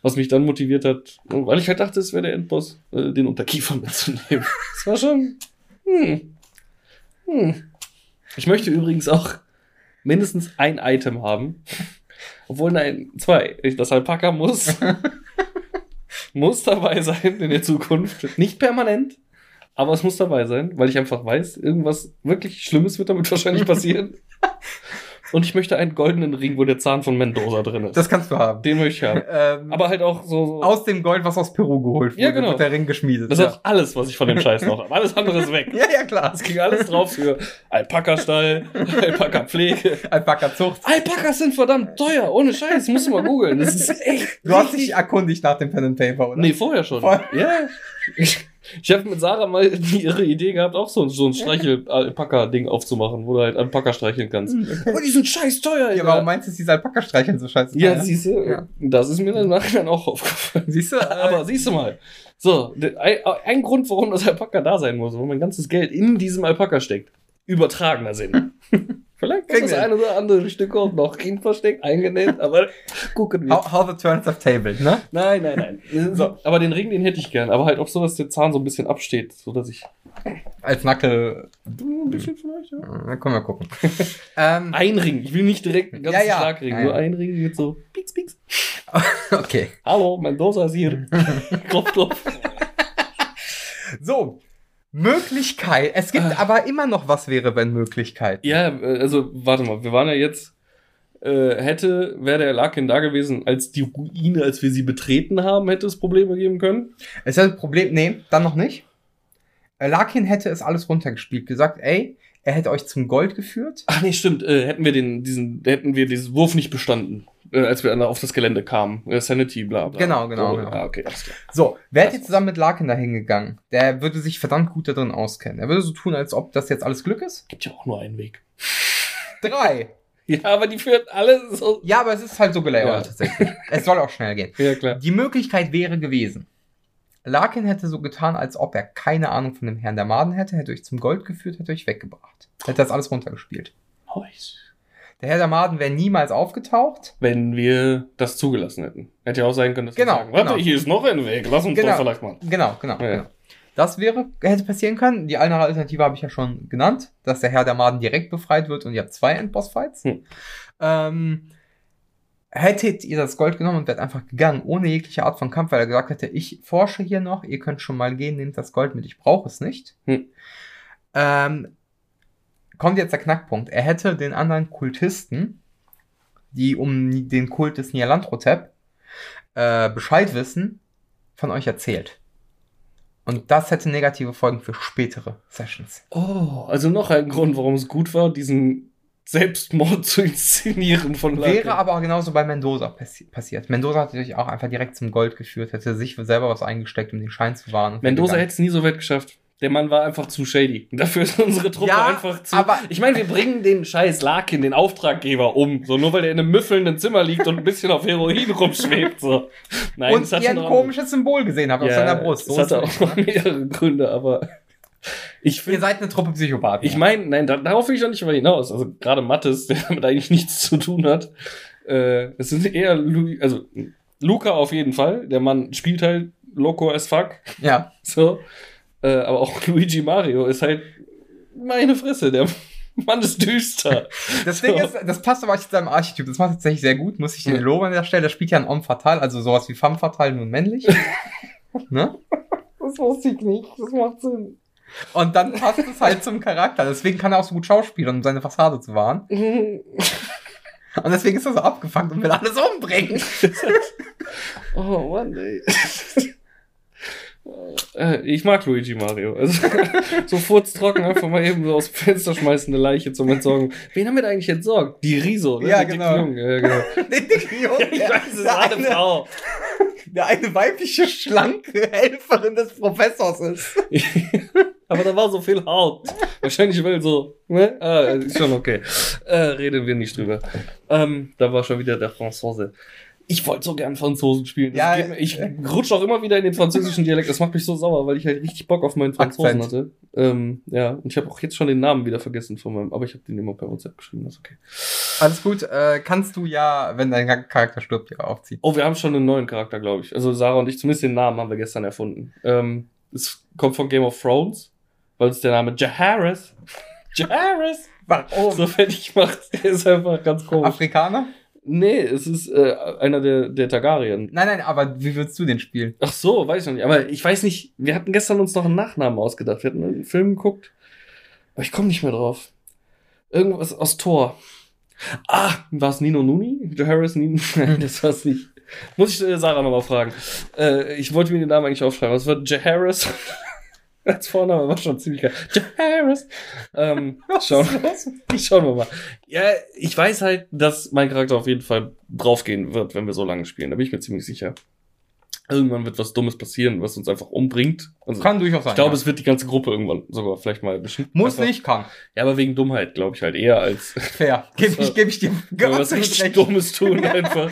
Was mich dann motiviert hat, weil ich halt dachte, es wäre der Endboss, äh, den Unterkiefer mitzunehmen. Das war schon. Hm. Hm. Ich möchte übrigens auch mindestens ein Item haben. Obwohl, nein, zwei. Das Alpaka muss, muss dabei sein in der Zukunft. Nicht permanent, aber es muss dabei sein, weil ich einfach weiß, irgendwas wirklich Schlimmes wird damit wahrscheinlich passieren. Und ich möchte einen goldenen Ring, wo der Zahn von Mendoza drin ist. Das kannst du haben. Den möchte ich haben. Ähm, Aber halt auch so. so aus dem Gold, was aus Peru geholt wurde, Ja, genau. wird der Ring geschmiedet. das ist ja. auch alles, was ich von dem Scheiß noch habe. Alles andere ist weg. ja, ja, klar. Es ging alles drauf für Alpaka-Stall, Alpaka-Pläge. Alpaka-Zucht. Alpakas sind verdammt teuer, ohne Scheiß, musst du mal googeln. Das ist echt. Du hast dich erkundigt nach dem Pen and Paper, oder? Nee, vorher schon. Voll. Ja. Ich, ich habe mit Sarah mal die ihre Idee gehabt, auch so, so ein Streichel-Alpaka-Ding aufzumachen, wo du halt Alpaka streicheln kannst. Aber die sind scheiß teuer, Ja, warum meinst du, ist diese Alpaka-Streicheln so scheiße? Ja, teuer? siehst du, Ja. das ist mir dann nachher auch aufgefallen. Siehst du? Äh, Aber siehst du mal. So, ein Grund, warum das Alpaka da sein muss, wo mein ganzes Geld in diesem Alpaka steckt. Übertragener Sinn. Vielleicht Kriegen ist das eine oder andere Stück auch noch hin versteckt, eingenäht, aber gucken wir. how, how the turns of table, ne? Nein, nein, nein. So, aber den Ring, den hätte ich gern. Aber halt auch so, dass der Zahn so ein bisschen absteht, so dass ich. Als Nackel. Ein bisschen vielleicht, ja. Na, können wir gucken. ähm, Ein Ring. Ich will nicht direkt einen ganzen Ja, ja. Schlagring. Ja, Nur ein Ring mit so Pieks, Pieks. okay. Hallo, Mendoza ist hier. klopf, klopf. So. Möglichkeit. Es gibt aber immer noch was wäre, wenn Möglichkeit. Ja, äh, also, warte mal. Wir waren ja jetzt. Äh, hätte, wäre der Larkin da gewesen, als die Ruine, als wir sie betreten haben, hätte es Probleme geben können. Es ein Problem. Nee, dann noch nicht. Äh, Larkin hätte es alles runtergespielt. Gesagt, ey, er hätte euch zum Gold geführt. Ach nee, stimmt. Äh, hätten wir den, diesen, hätten wir diesen Wurf nicht bestanden, äh, als wir auf das Gelände kamen. Äh, Sanity, bla, bla. Genau, genau, Oh, genau. Ah, okay, alles klar. So, wärt ihr zusammen mit Larkin da hingegangen? Der würde sich verdammt gut da drin auskennen. Er würde so tun, als ob das jetzt alles Glück ist. Gibt ja auch nur einen Weg. Drei. Ja, aber die führen alle so. Ja, aber es ist halt so gelayoutet Ja. tatsächlich. Es soll auch schnell gehen. Ja, klar. Die Möglichkeit wäre gewesen. Larkin hätte so getan, als ob er keine Ahnung von dem Herrn der Maden hätte, hätte euch zum Gold geführt, hätte euch weggebracht. Hätte das alles runtergespielt. Der Herr der Maden wäre niemals aufgetaucht. Wenn wir das zugelassen hätten. Hätte ja auch sein können, dass Genau, wir sagen, warte, genau. hier ist noch ein Weg, lass uns Genau. doch vielleicht mal. Genau, genau, Ja. genau. Das wäre, hätte passieren können. Die andere Alternative habe ich ja schon genannt, dass der Herr der Maden direkt befreit wird und ihr habt zwei Endboss-Fights. Hm. Ähm, hättet ihr das Gold genommen und wärt einfach gegangen, ohne jegliche Art von Kampf, weil er gesagt hätte, ich forsche hier noch, ihr könnt schon mal gehen, nehmt das Gold mit, ich brauche es nicht. Hm. Ähm, kommt jetzt der Knackpunkt. Er hätte den anderen Kultisten, die um den Kult des Nialantrotep äh, Bescheid wissen, von euch erzählt. Und das hätte negative Folgen für spätere Sessions. Oh, also noch ein Grund, warum es gut war, diesen Selbstmord zu inszenieren von Larkin. Wäre aber auch genauso bei Mendoza passi passiert. Mendoza hat sich auch einfach direkt zum Gold geführt, hätte sich selber was eingesteckt, um den Schein zu wahren. Mendoza hätte es nie so weit geschafft. Der Mann war einfach zu shady. Dafür ist unsere Truppe Ja, einfach zu. aber- ich meine, wir bringen den scheiß Larkin, den Auftraggeber, um. So nur weil er in einem müffelnden Zimmer liegt und ein bisschen auf Heroin rumschwebt. So. Nein, und es hat ihr ein komisches Symbol gesehen habt auf seiner Brust. So hatte ist auch ne? mehrere Gründe, aber ich Ihr finde. seid eine Truppe Psychopathen. Ich meine, nein, da, darauf will ich auch nicht mal hinaus. Also gerade Mattes, der damit eigentlich nichts zu tun hat. Äh, es sind eher Louis, also Luca auf jeden Fall. Der Mann spielt halt loco as fuck. ja. So. Äh, aber auch Luigi Mario ist halt meine Fresse. Der Mann ist düster. Das So. Ding ist, das passt aber zu seinem Archetyp. Das macht tatsächlich sehr gut, muss ich den loben an der Stelle. Der spielt ja ein Homme fatal, also sowas wie Femme fatal, nur männlich. ne? Das wusste ich nicht. Das macht Sinn. Und dann passt es halt zum Charakter. Deswegen kann er auch so gut schauspielen, um seine Fassade zu wahren. Und deswegen ist er so abgefangen und will alles umbringen. oh Mann, ey. Äh, Ich mag Luigi Mario. Also, so furztrocken einfach mal eben so aus dem Fenster schmeißen, eine Leiche zum Entsorgen. Wen haben wir da eigentlich entsorgt? Die Riso, ne? Ja, Die genau. dicken Jungen. Ja, genau. ich weiß, es ist der, eine eine, Frau. der eine weibliche, schlanke Helferin des Professors ist. Aber da war so viel Haut. Wahrscheinlich weil so, ne? Ah, ist schon okay. Äh, reden wir nicht drüber. Ähm, da war schon wieder der Franzose. Ich wollte so gern Franzosen spielen. Das Ja, mir, ich rutsche auch immer wieder in den französischen Dialekt. Das macht mich so sauer, weil ich halt richtig Bock auf meinen Franzosen Akzent. hatte. Ähm, ja, und ich habe auch jetzt schon den Namen wieder vergessen von meinem, aber ich habe den immer per WhatsApp geschrieben, das ist okay. Alles gut, äh, kannst du ja, wenn dein Charakter stirbt, ja aufziehen. Oh, wir haben schon einen neuen Charakter, glaube ich. Also Sarah und ich, zumindest den Namen haben wir gestern erfunden. Ähm, es kommt von Game of Thrones, weil es der Name Jaharis. Jaharis! Warum? so fertig macht. Der ist einfach ganz komisch. Afrikaner? Nee, es ist äh, einer der, der Targaryen. Nein, nein, aber wie würdest du den spielen? Ach so, weiß ich noch nicht. Aber ich weiß nicht, wir hatten gestern uns noch einen Nachnamen ausgedacht. Wir hatten einen Film geguckt. Aber ich komme nicht mehr drauf. Irgendwas aus Thor. Ah, war es Nino Nuni? Jaharis Nino? Nein, das war es nicht. Muss ich äh, Sarah nochmal fragen. Äh, ich wollte mir den Namen eigentlich aufschreiben. Es wird Jaharis. Als Vorname war schon ziemlich geil. Jaharis. Ähm, schauen, schauen wir mal. Ja, ich weiß halt, dass mein Charakter auf jeden Fall draufgehen wird, wenn wir so lange spielen. Da bin ich mir ziemlich sicher. Irgendwann wird was Dummes passieren, was uns einfach umbringt. Also, Kann durchaus sein. ich glaube, ja. es wird die ganze Gruppe irgendwann sogar vielleicht mal erwischen. muss Einfach- nicht, kann. Ja, aber wegen Dummheit, glaube ich halt eher als Fair. Gebe ich, So. geb ich dir was richtig recht. Dummes tun einfach.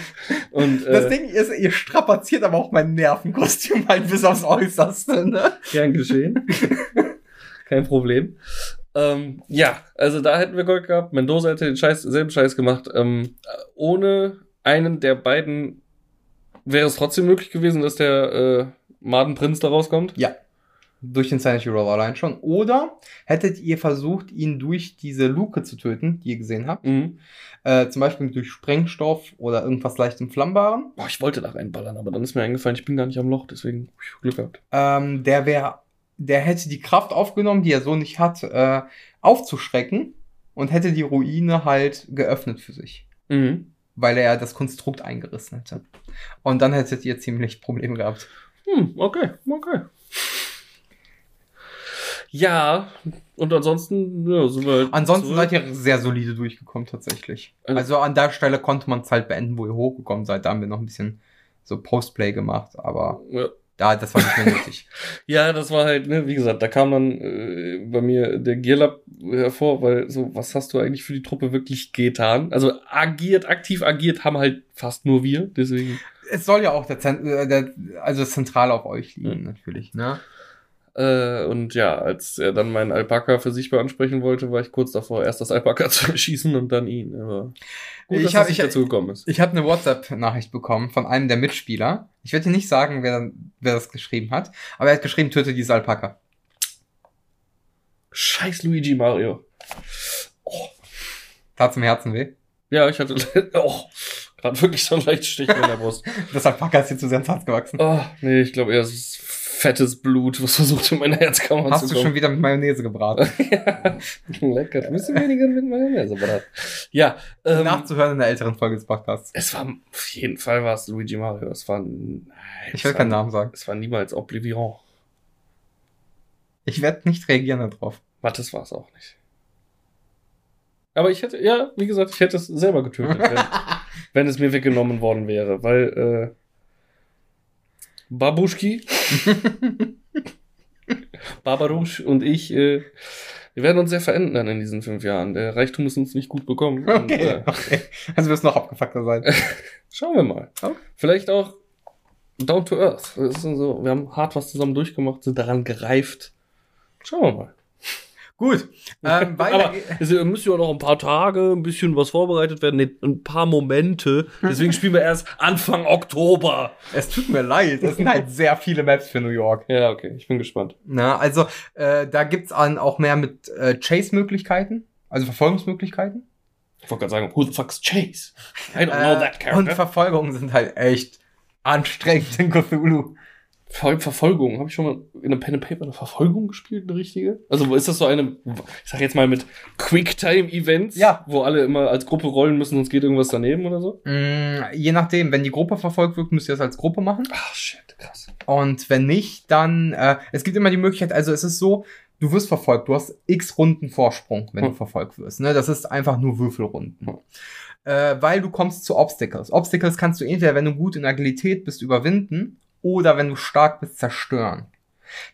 Und Das äh, Ding ist, ihr strapaziert aber auch mein Nervenkostüm halt bis aufs Äußerste, ne? gern geschehen. Kein Problem. Ähm, ja, also da hätten wir Gold gehabt. Mendoza hätte den Scheiß, selben Scheiß gemacht. Ähm, ohne einen der beiden wäre es trotzdem möglich gewesen, dass der äh, Madenprinz da rauskommt. Ja. Durch den Sanity Roll allein schon. Oder hättet ihr versucht, ihn durch diese Luke zu töten, die ihr gesehen habt? Mhm. Äh, zum Beispiel durch Sprengstoff oder irgendwas leicht Entflammbaren. Boah, ich wollte da reinballern, aber dann ist mir eingefallen, ich bin gar nicht am Loch, deswegen Glück gehabt. Ähm, der wäre, der hätte die Kraft aufgenommen, die er so nicht hat, äh, aufzuschrecken und hätte die Ruine halt geöffnet für sich. Mhm. Weil er ja das Konstrukt eingerissen hätte. Und dann hättet ihr ziemlich Probleme gehabt. Hm, okay, okay. Ja, und ansonsten, ja, sind wir halt Ansonsten zurück. seid ihr sehr solide durchgekommen tatsächlich. Also- Also an der Stelle konnte man es halt beenden, wo ihr hochgekommen seid. Da haben wir noch ein bisschen so Postplay gemacht, aber Ja. Da, das war nicht mehr nötig. Ja, das war halt, ne, wie gesagt, da kam dann äh, bei mir der Gearlab hervor, weil so, was hast du eigentlich für die Truppe wirklich getan? Also agiert, aktiv agiert haben halt fast nur wir, deswegen. es soll ja auch der, Zent äh, der also zentral auf euch liegen, Mhm. natürlich, ne? Äh, und ja, als er dann meinen Alpaka für sich ansprechen wollte, war ich kurz davor, erst das Alpaka zu erschießen und dann ihn. Aber gut, Ich dass hab- das nicht ich- dazu gekommen ist. Ich habe eine WhatsApp-Nachricht bekommen von einem der Mitspieler. Ich werde dir nicht sagen, wer, wer das geschrieben hat, aber er hat geschrieben, töte diese Alpaka. Scheiß Luigi Mario. Tat's im Herzen weh. Ja, ich hatte oh, gerade wirklich so ein Leichtstich in der Brust. Das Alpaka ist hier zu sehr ins Herz gewachsen. Oh, nee, ich glaube es ist fettes Blut, was versucht in meine Herzkammer Hast zu du kommen. schon wieder mit Mayonnaise gebraten? ja, lecker. Ein bisschen weniger mit Mayonnaise, das. Ja, ähm, Nachzuhören in der älteren Folge des Podcasts. es war, auf jeden Fall war es Luigi Mario. Es war, nein, Ich will keinen Namen sagen. Es war niemals Oblivion. Ich werde nicht reagieren darauf. Warte, das war es auch nicht. Aber ich hätte, ja, wie gesagt, ich hätte es selber getötet, wenn, wenn es mir weggenommen worden wäre, weil, äh, Babuschki, Barbarusch und ich, äh, wir werden uns sehr verändern in diesen fünf Jahren. Der Reichtum ist uns nicht gut bekommen. Und, Okay, äh, okay. Also wirst du noch abgefuckter sein. schauen wir mal. Okay. Vielleicht auch down to earth. Das ist so, wir haben hart was zusammen durchgemacht, sind daran gereift. Schauen wir mal. Gut. Ähm, Aber es müssen ja noch ein paar Tage, ein bisschen was vorbereitet werden, nee, ein paar Momente. Deswegen spielen wir erst Anfang Oktober. es tut mir leid. Es sind halt sehr viele Maps für New York. Ja, okay, ich bin gespannt. Na, also äh, da gibt's auch mehr mit äh, Chase-Möglichkeiten, also Verfolgungsmöglichkeiten. Ich wollte gerade sagen, who the fuck's Chase? I don't know Äh, that und character. Verfolgungen sind halt echt anstrengend in Cthulhu. Ver Verfolgung. Habe ich schon mal in einem Pen and Paper eine Verfolgung gespielt, eine richtige? Also ist das so eine, ich sag jetzt mal mit Quicktime-Events, Ja. wo alle immer als Gruppe rollen müssen, sonst geht irgendwas daneben oder so? Mm, je nachdem, wenn die Gruppe verfolgt wird, müsst ihr das als Gruppe machen. Ach, shit, krass. Und wenn nicht, dann, äh, es gibt immer die Möglichkeit, also es ist so, du wirst verfolgt, du hast x Runden Vorsprung, wenn Hm. du verfolgt wirst. Ne? Das ist einfach nur Würfelrunden. Hm. Äh, weil du kommst zu Obstacles. Obstacles kannst du entweder, wenn du gut in Agilität bist, überwinden oder wenn du stark bist, zerstören.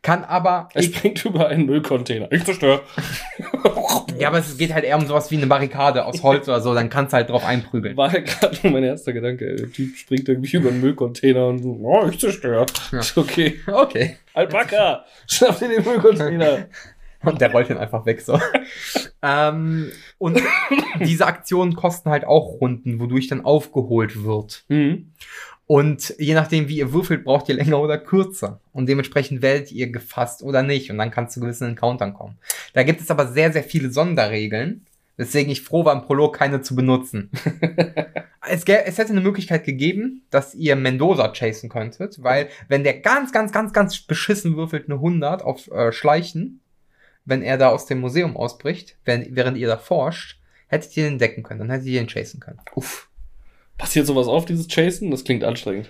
Kann aber. Er springt über einen Müllcontainer. Ich zerstöre. ja, aber es geht halt eher um sowas wie eine Barrikade aus Holz oder so, dann kannst du halt drauf einprügeln. War halt gerade nur mein erster Gedanke. Der Typ springt irgendwie über einen Müllcontainer und so, oh, ich zerstöre. Ja. Ist okay. Okay. Alpaka, schnapp dir den Müllcontainer. Und der rollt dann einfach weg so. ähm, und diese Aktionen kosten halt auch Runden, wodurch dann aufgeholt wird. Mhm. Und je nachdem, wie ihr würfelt, braucht ihr länger oder kürzer. Und dementsprechend werdet ihr gefasst oder nicht. Und dann kann es zu gewissen Encountern kommen. Da gibt es aber sehr, sehr viele Sonderregeln. Weswegen ich froh war, im Prolog keine zu benutzen. es, es hätte eine Möglichkeit gegeben, dass ihr Mendoza chasen könntet. Weil, wenn der ganz, ganz, ganz, ganz beschissen würfelt eine 100 auf äh, Schleichen, wenn er da aus dem Museum ausbricht, während, während ihr da forscht, hättet ihr ihn entdecken können. Dann hättet ihr ihn chasen können. Uff. Passiert sowas auf, dieses Chasen? Das klingt anstrengend.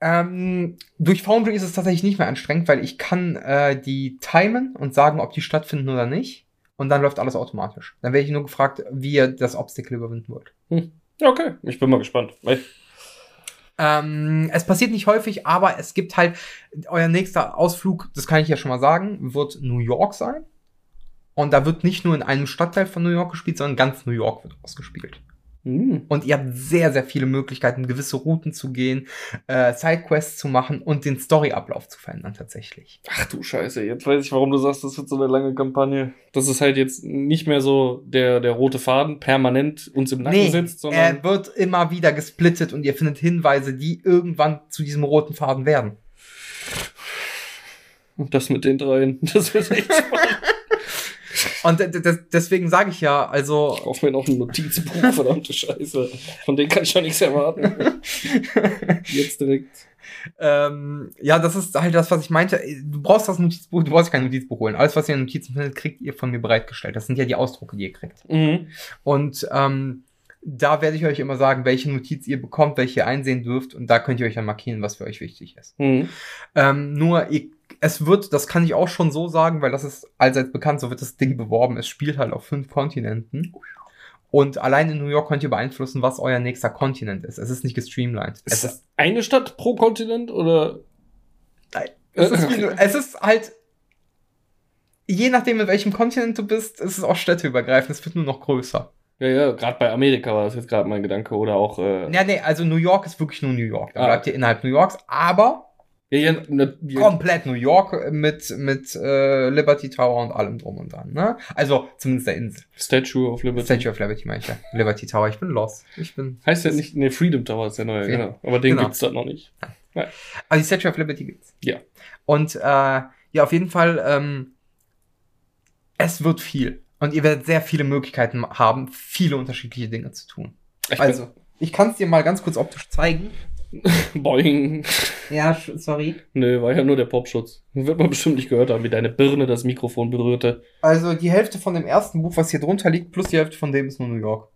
Ähm, durch Foundry ist es tatsächlich nicht mehr anstrengend, weil ich kann äh, die timen und sagen, ob die stattfinden oder nicht. Und dann läuft alles automatisch. Dann werde ich nur gefragt, wie ihr das Obstacle überwinden wollt. Ja, okay. Ich bin mal gespannt. Ähm, es passiert nicht häufig, aber es gibt halt, euer nächster Ausflug, das kann ich ja schon mal sagen, wird New York sein. Und da wird nicht nur in einem Stadtteil von New York gespielt, sondern ganz New York wird ausgespielt. Mhm. Und ihr habt sehr, sehr viele Möglichkeiten, gewisse Routen zu gehen, äh, Sidequests zu machen und den Storyablauf zu verändern tatsächlich. Ach du Scheiße, jetzt weiß ich, warum du sagst, das wird so eine lange Kampagne. Das ist halt jetzt nicht mehr so der, der rote Faden permanent uns im Nacken Nee, sitzt, sondern. er wird immer wieder gesplittet und ihr findet Hinweise, die irgendwann zu diesem roten Faden werden. Und das mit den dreien. Das wird echt spannend. Und deswegen sage ich ja, also Ich kaufe mir noch ein Notizbuch, verdammte Scheiße. Von denen kann ich schon nichts erwarten. Jetzt direkt. ähm, ja, das ist halt das, was ich meinte. Du brauchst das Notizbuch, du brauchst kein Notizbuch holen. Alles, was ihr in Notizen findet, kriegt ihr von mir bereitgestellt. Das sind ja die Ausdrucke, die ihr kriegt. Mhm. Und ähm, da werde ich euch immer sagen, welche Notiz ihr bekommt, welche ihr einsehen dürft. Und da könnt ihr euch dann markieren, was für euch wichtig ist. Mhm. Ähm, nur, ihr, es wird, das kann ich auch schon so sagen, weil das ist allseits bekannt, so wird das Ding beworben. Es spielt halt auf fünf Kontinenten. Und allein in New York könnt ihr beeinflussen, was euer nächster Kontinent ist. Es ist nicht gestreamlined. Es Ist ist, das eine Stadt pro Kontinent oder? es ist, wie, es ist halt, je nachdem, in welchem Kontinent du bist, ist es auch städteübergreifend. Es wird nur noch größer. Ja, ja, gerade bei Amerika war das jetzt gerade mein Gedanke. Oder auch. Äh, Ja, nee, also New York ist wirklich nur New York. Da Ah. bleibt ihr innerhalb New Yorks, aber ja, ja, ne, ja, komplett New York mit, mit äh, Liberty Tower und allem drum und dran. Ne? Also zumindest der Insel. Statue of Liberty. Statue of Liberty meine ich ja. Liberty Tower, ich bin lost. Ich bin. Heißt ja nicht, ne, Freedom Tower ist der neue, Ja. genau. Aber den Genau. gibt's da noch nicht. Aber die Statue of Liberty gibt's. Ja. Und äh, ja, auf jeden Fall, ähm, es wird viel. Und ihr werdet sehr viele Möglichkeiten haben, viele unterschiedliche Dinge zu tun. Ich Also, ich kann es dir mal ganz kurz optisch zeigen. Boing. Ja, sorry. Nö, war ja nur der Popschutz. Wird man bestimmt nicht gehört haben, wie deine Birne das Mikrofon berührte. Also die Hälfte von dem ersten Buch, was hier drunter liegt, plus die Hälfte von dem ist nur New York.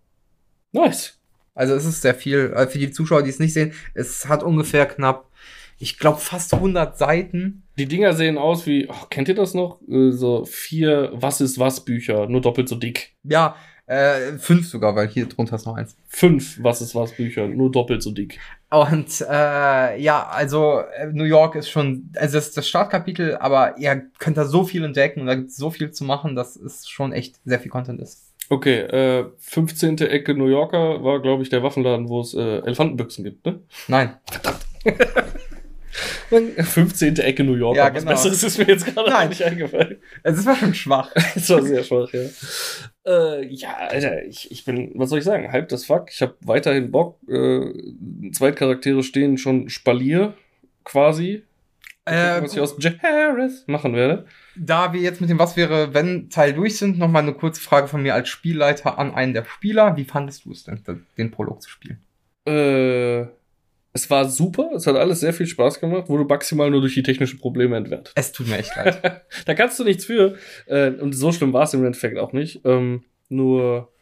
Nice. Also es ist sehr viel. Äh, Für die Zuschauer, die es nicht sehen, es hat ungefähr knapp, ich glaube fast 100 Seiten. Die Dinger sehen aus wie, oh, kennt ihr das noch? Äh, So vier Was ist was Bücher, nur doppelt so dick. Ja, äh, fünf sogar, weil hier drunter ist noch eins. Fünf Was ist was Bücher, nur doppelt so dick. Und äh, ja, also äh, New York ist schon, also das ist das Startkapitel, aber ihr könnt da so viel entdecken und da gibt es so viel zu machen, dass es schon echt sehr viel Content ist. Okay, äh, 15. Ecke New Yorker war, glaube ich, der Waffenladen, wo es äh, Elefantenbüchsen gibt, ne? Nein. 15. Ecke New Yorker. Ja, Was genau. Besseres ist mir jetzt gerade Nein. nicht eingefallen. Es war schon schwach. Das war sehr schwach, ja. Äh, ja, Alter, ich, ich bin, was soll ich sagen, hyped as fuck. Ich habe weiterhin Bock. Äh, Zweitcharaktere stehen schon Spalier, quasi. Äh, was ich aus Harris machen werde. Da wir jetzt mit dem Was wäre, wenn Teil durch sind, nochmal eine kurze Frage von mir als Spielleiter an einen der Spieler. Wie fandest du es denn, den Prolog zu spielen? Äh, es war super, es hat alles sehr viel Spaß gemacht, wurde maximal nur durch die technischen Probleme entwertet. Es tut mir echt leid. da kannst du nichts für. Äh, und so schlimm war es im Endeffekt auch nicht. Ähm, nur,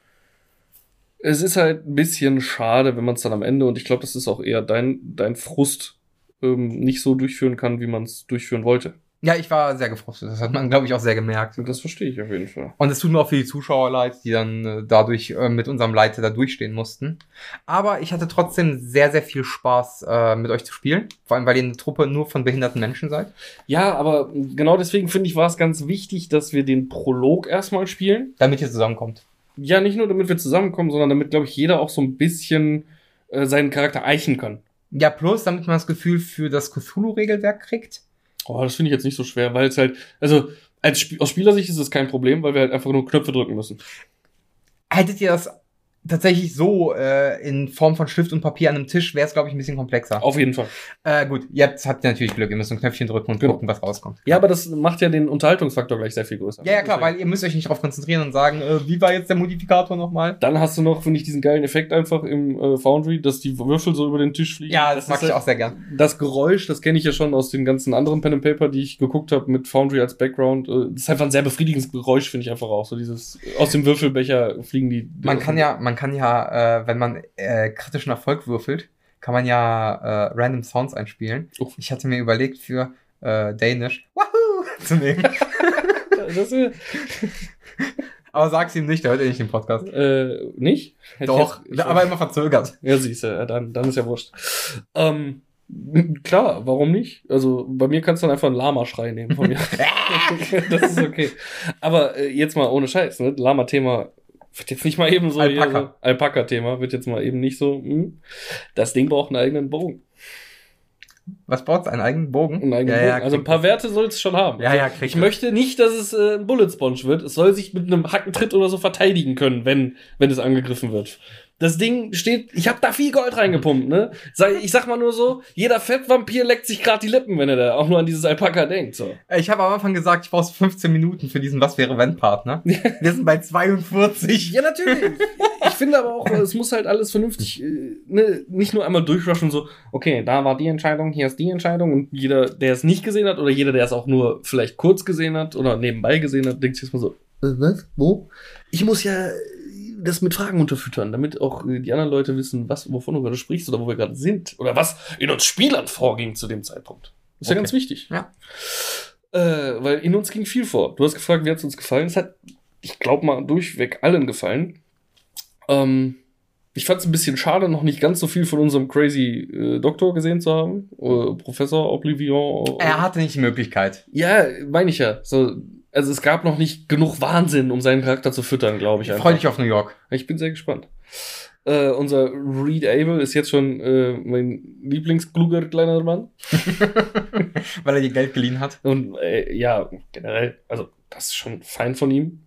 es ist halt ein bisschen schade, wenn man es dann am Ende, und ich glaube, das ist auch eher dein, dein Frust, ähm, nicht so durchführen kann, wie man es durchführen wollte. Ja, ich war sehr gefrustet. Das hat man, glaube ich, auch sehr gemerkt. Und das verstehe ich auf jeden Fall. Und es tut mir auch für die Zuschauer leid, die dann äh, dadurch äh, mit unserem Leiter da durchstehen mussten. Aber ich hatte trotzdem sehr, sehr viel Spaß, äh, mit euch zu spielen. Vor allem, weil ihr eine Truppe nur von behinderten Menschen seid. Ja, aber genau deswegen finde ich, war es ganz wichtig, dass wir den Prolog erstmal spielen. Damit ihr zusammenkommt. Ja, nicht nur damit wir zusammenkommen, sondern damit, glaube ich, jeder auch so ein bisschen äh, seinen Charakter eichen kann. Ja, plus, damit man das Gefühl für das Cthulhu-Regelwerk kriegt. Oh, das finde ich jetzt nicht so schwer, weil es halt, also als Sp aus Spielersicht ist es kein Problem, weil wir halt einfach nur Knöpfe drücken müssen. Hättet ihr das tatsächlich so äh, in Form von Stift und Papier an einem Tisch, wäre es, glaube ich, ein bisschen komplexer. Auf jeden Fall. Äh, gut, jetzt habt ihr natürlich Glück. Ihr müsst ein Knöpfchen drücken und Genau. gucken, was rauskommt. Ja, aber das macht ja den Unterhaltungsfaktor gleich sehr viel größer. Ja, ja, klar, weil ihr müsst euch nicht darauf konzentrieren und sagen, äh, wie war jetzt der Modifikator nochmal? Dann hast du noch, finde ich, diesen geilen Effekt einfach im äh, Foundry, dass die Würfel so über den Tisch fliegen. Ja, das, mag ist ich halt- auch sehr gern. Das Geräusch, das kenne ich ja schon aus den ganzen anderen Pen and Paper, die ich geguckt habe mit Foundry als Background. Äh, Das ist einfach ein sehr befriedigendes Geräusch, finde ich einfach auch. So dieses aus dem Würfelbecher fliegen die. Man kann ja, man kann ja, äh, wenn man äh, kritischen Erfolg würfelt, kann man ja äh, random Sounds einspielen. Uff. Ich hatte mir überlegt, für äh, Danish Wahoo zu nehmen. Aber sag's ihm nicht, der hört eh nicht den Podcast. äh, nicht? Hätte Doch, jetzt- aber immer verzögert. Ja, siehst du, dann, dann ist ja wurscht. Ähm, klar, warum nicht? Also bei mir kannst du dann einfach einen Lama-Schrei nehmen von mir. das ist okay. Aber äh, jetzt mal ohne Scheiß, ne? Lama-Thema wird jetzt nicht mal eben so Alpaka. so- Alpaka-Thema wird jetzt mal eben nicht so. Hm. Das Ding braucht einen eigenen Bogen. Was braucht's? Einen eigenen Bogen? Einen eigenen ja, ja, Bogen. also ein paar Werte soll es schon haben. Ja, also, ja, kriegt ich es. möchte nicht, dass es äh, ein Bullet Sponge wird. Es soll sich mit einem Hackentritt oder so verteidigen können, wenn, wenn es angegriffen wird. Das Ding steht, ich habe da viel Gold reingepumpt, ne? Sag, ich sag mal nur so, jeder Fettvampir leckt sich gerade die Lippen, wenn er da auch nur an dieses Alpaka denkt. So. Ich habe am Anfang gesagt, ich brauche 15 Minuten für diesen Was wäre wenn Partner. Wir sind bei 42. Ja, natürlich. ich finde aber auch, es muss halt alles vernünftig, äh, ne, nicht nur einmal durchrushen, so, okay, da war die Entscheidung, hier ist die Entscheidung und jeder, der es nicht gesehen hat oder jeder, der es auch nur vielleicht kurz gesehen hat oder nebenbei gesehen hat, denkt sich erstmal so, äh, was, wo? Ich muss ja das mit Fragen unterfüttern, damit auch äh, die anderen Leute wissen, was, wovon du gerade sprichst oder wo wir gerade sind oder was in uns Spielern vorging zu dem Zeitpunkt. Ist ja Okay. ganz wichtig. Ja. Äh, weil in uns ging viel vor. Du hast gefragt, wie hat es uns gefallen? Es hat, ich glaube mal, durchweg allen gefallen. Ähm, ich fand es ein bisschen schade, noch nicht ganz so viel von unserem crazy äh, Doktor gesehen zu haben. Äh, Professor Oblivion. Er hatte nicht die Möglichkeit. Ja, meine ich ja. So, also es gab noch nicht genug Wahnsinn, um seinen Charakter zu füttern, glaube ich. Ich freue dich auf New York. Ich bin sehr gespannt. Äh, unser Reed Able ist jetzt schon äh, mein Lieblingskluger kleiner Mann. Weil er dir Geld geliehen hat. Und äh, ja, generell, also das ist schon fein von ihm.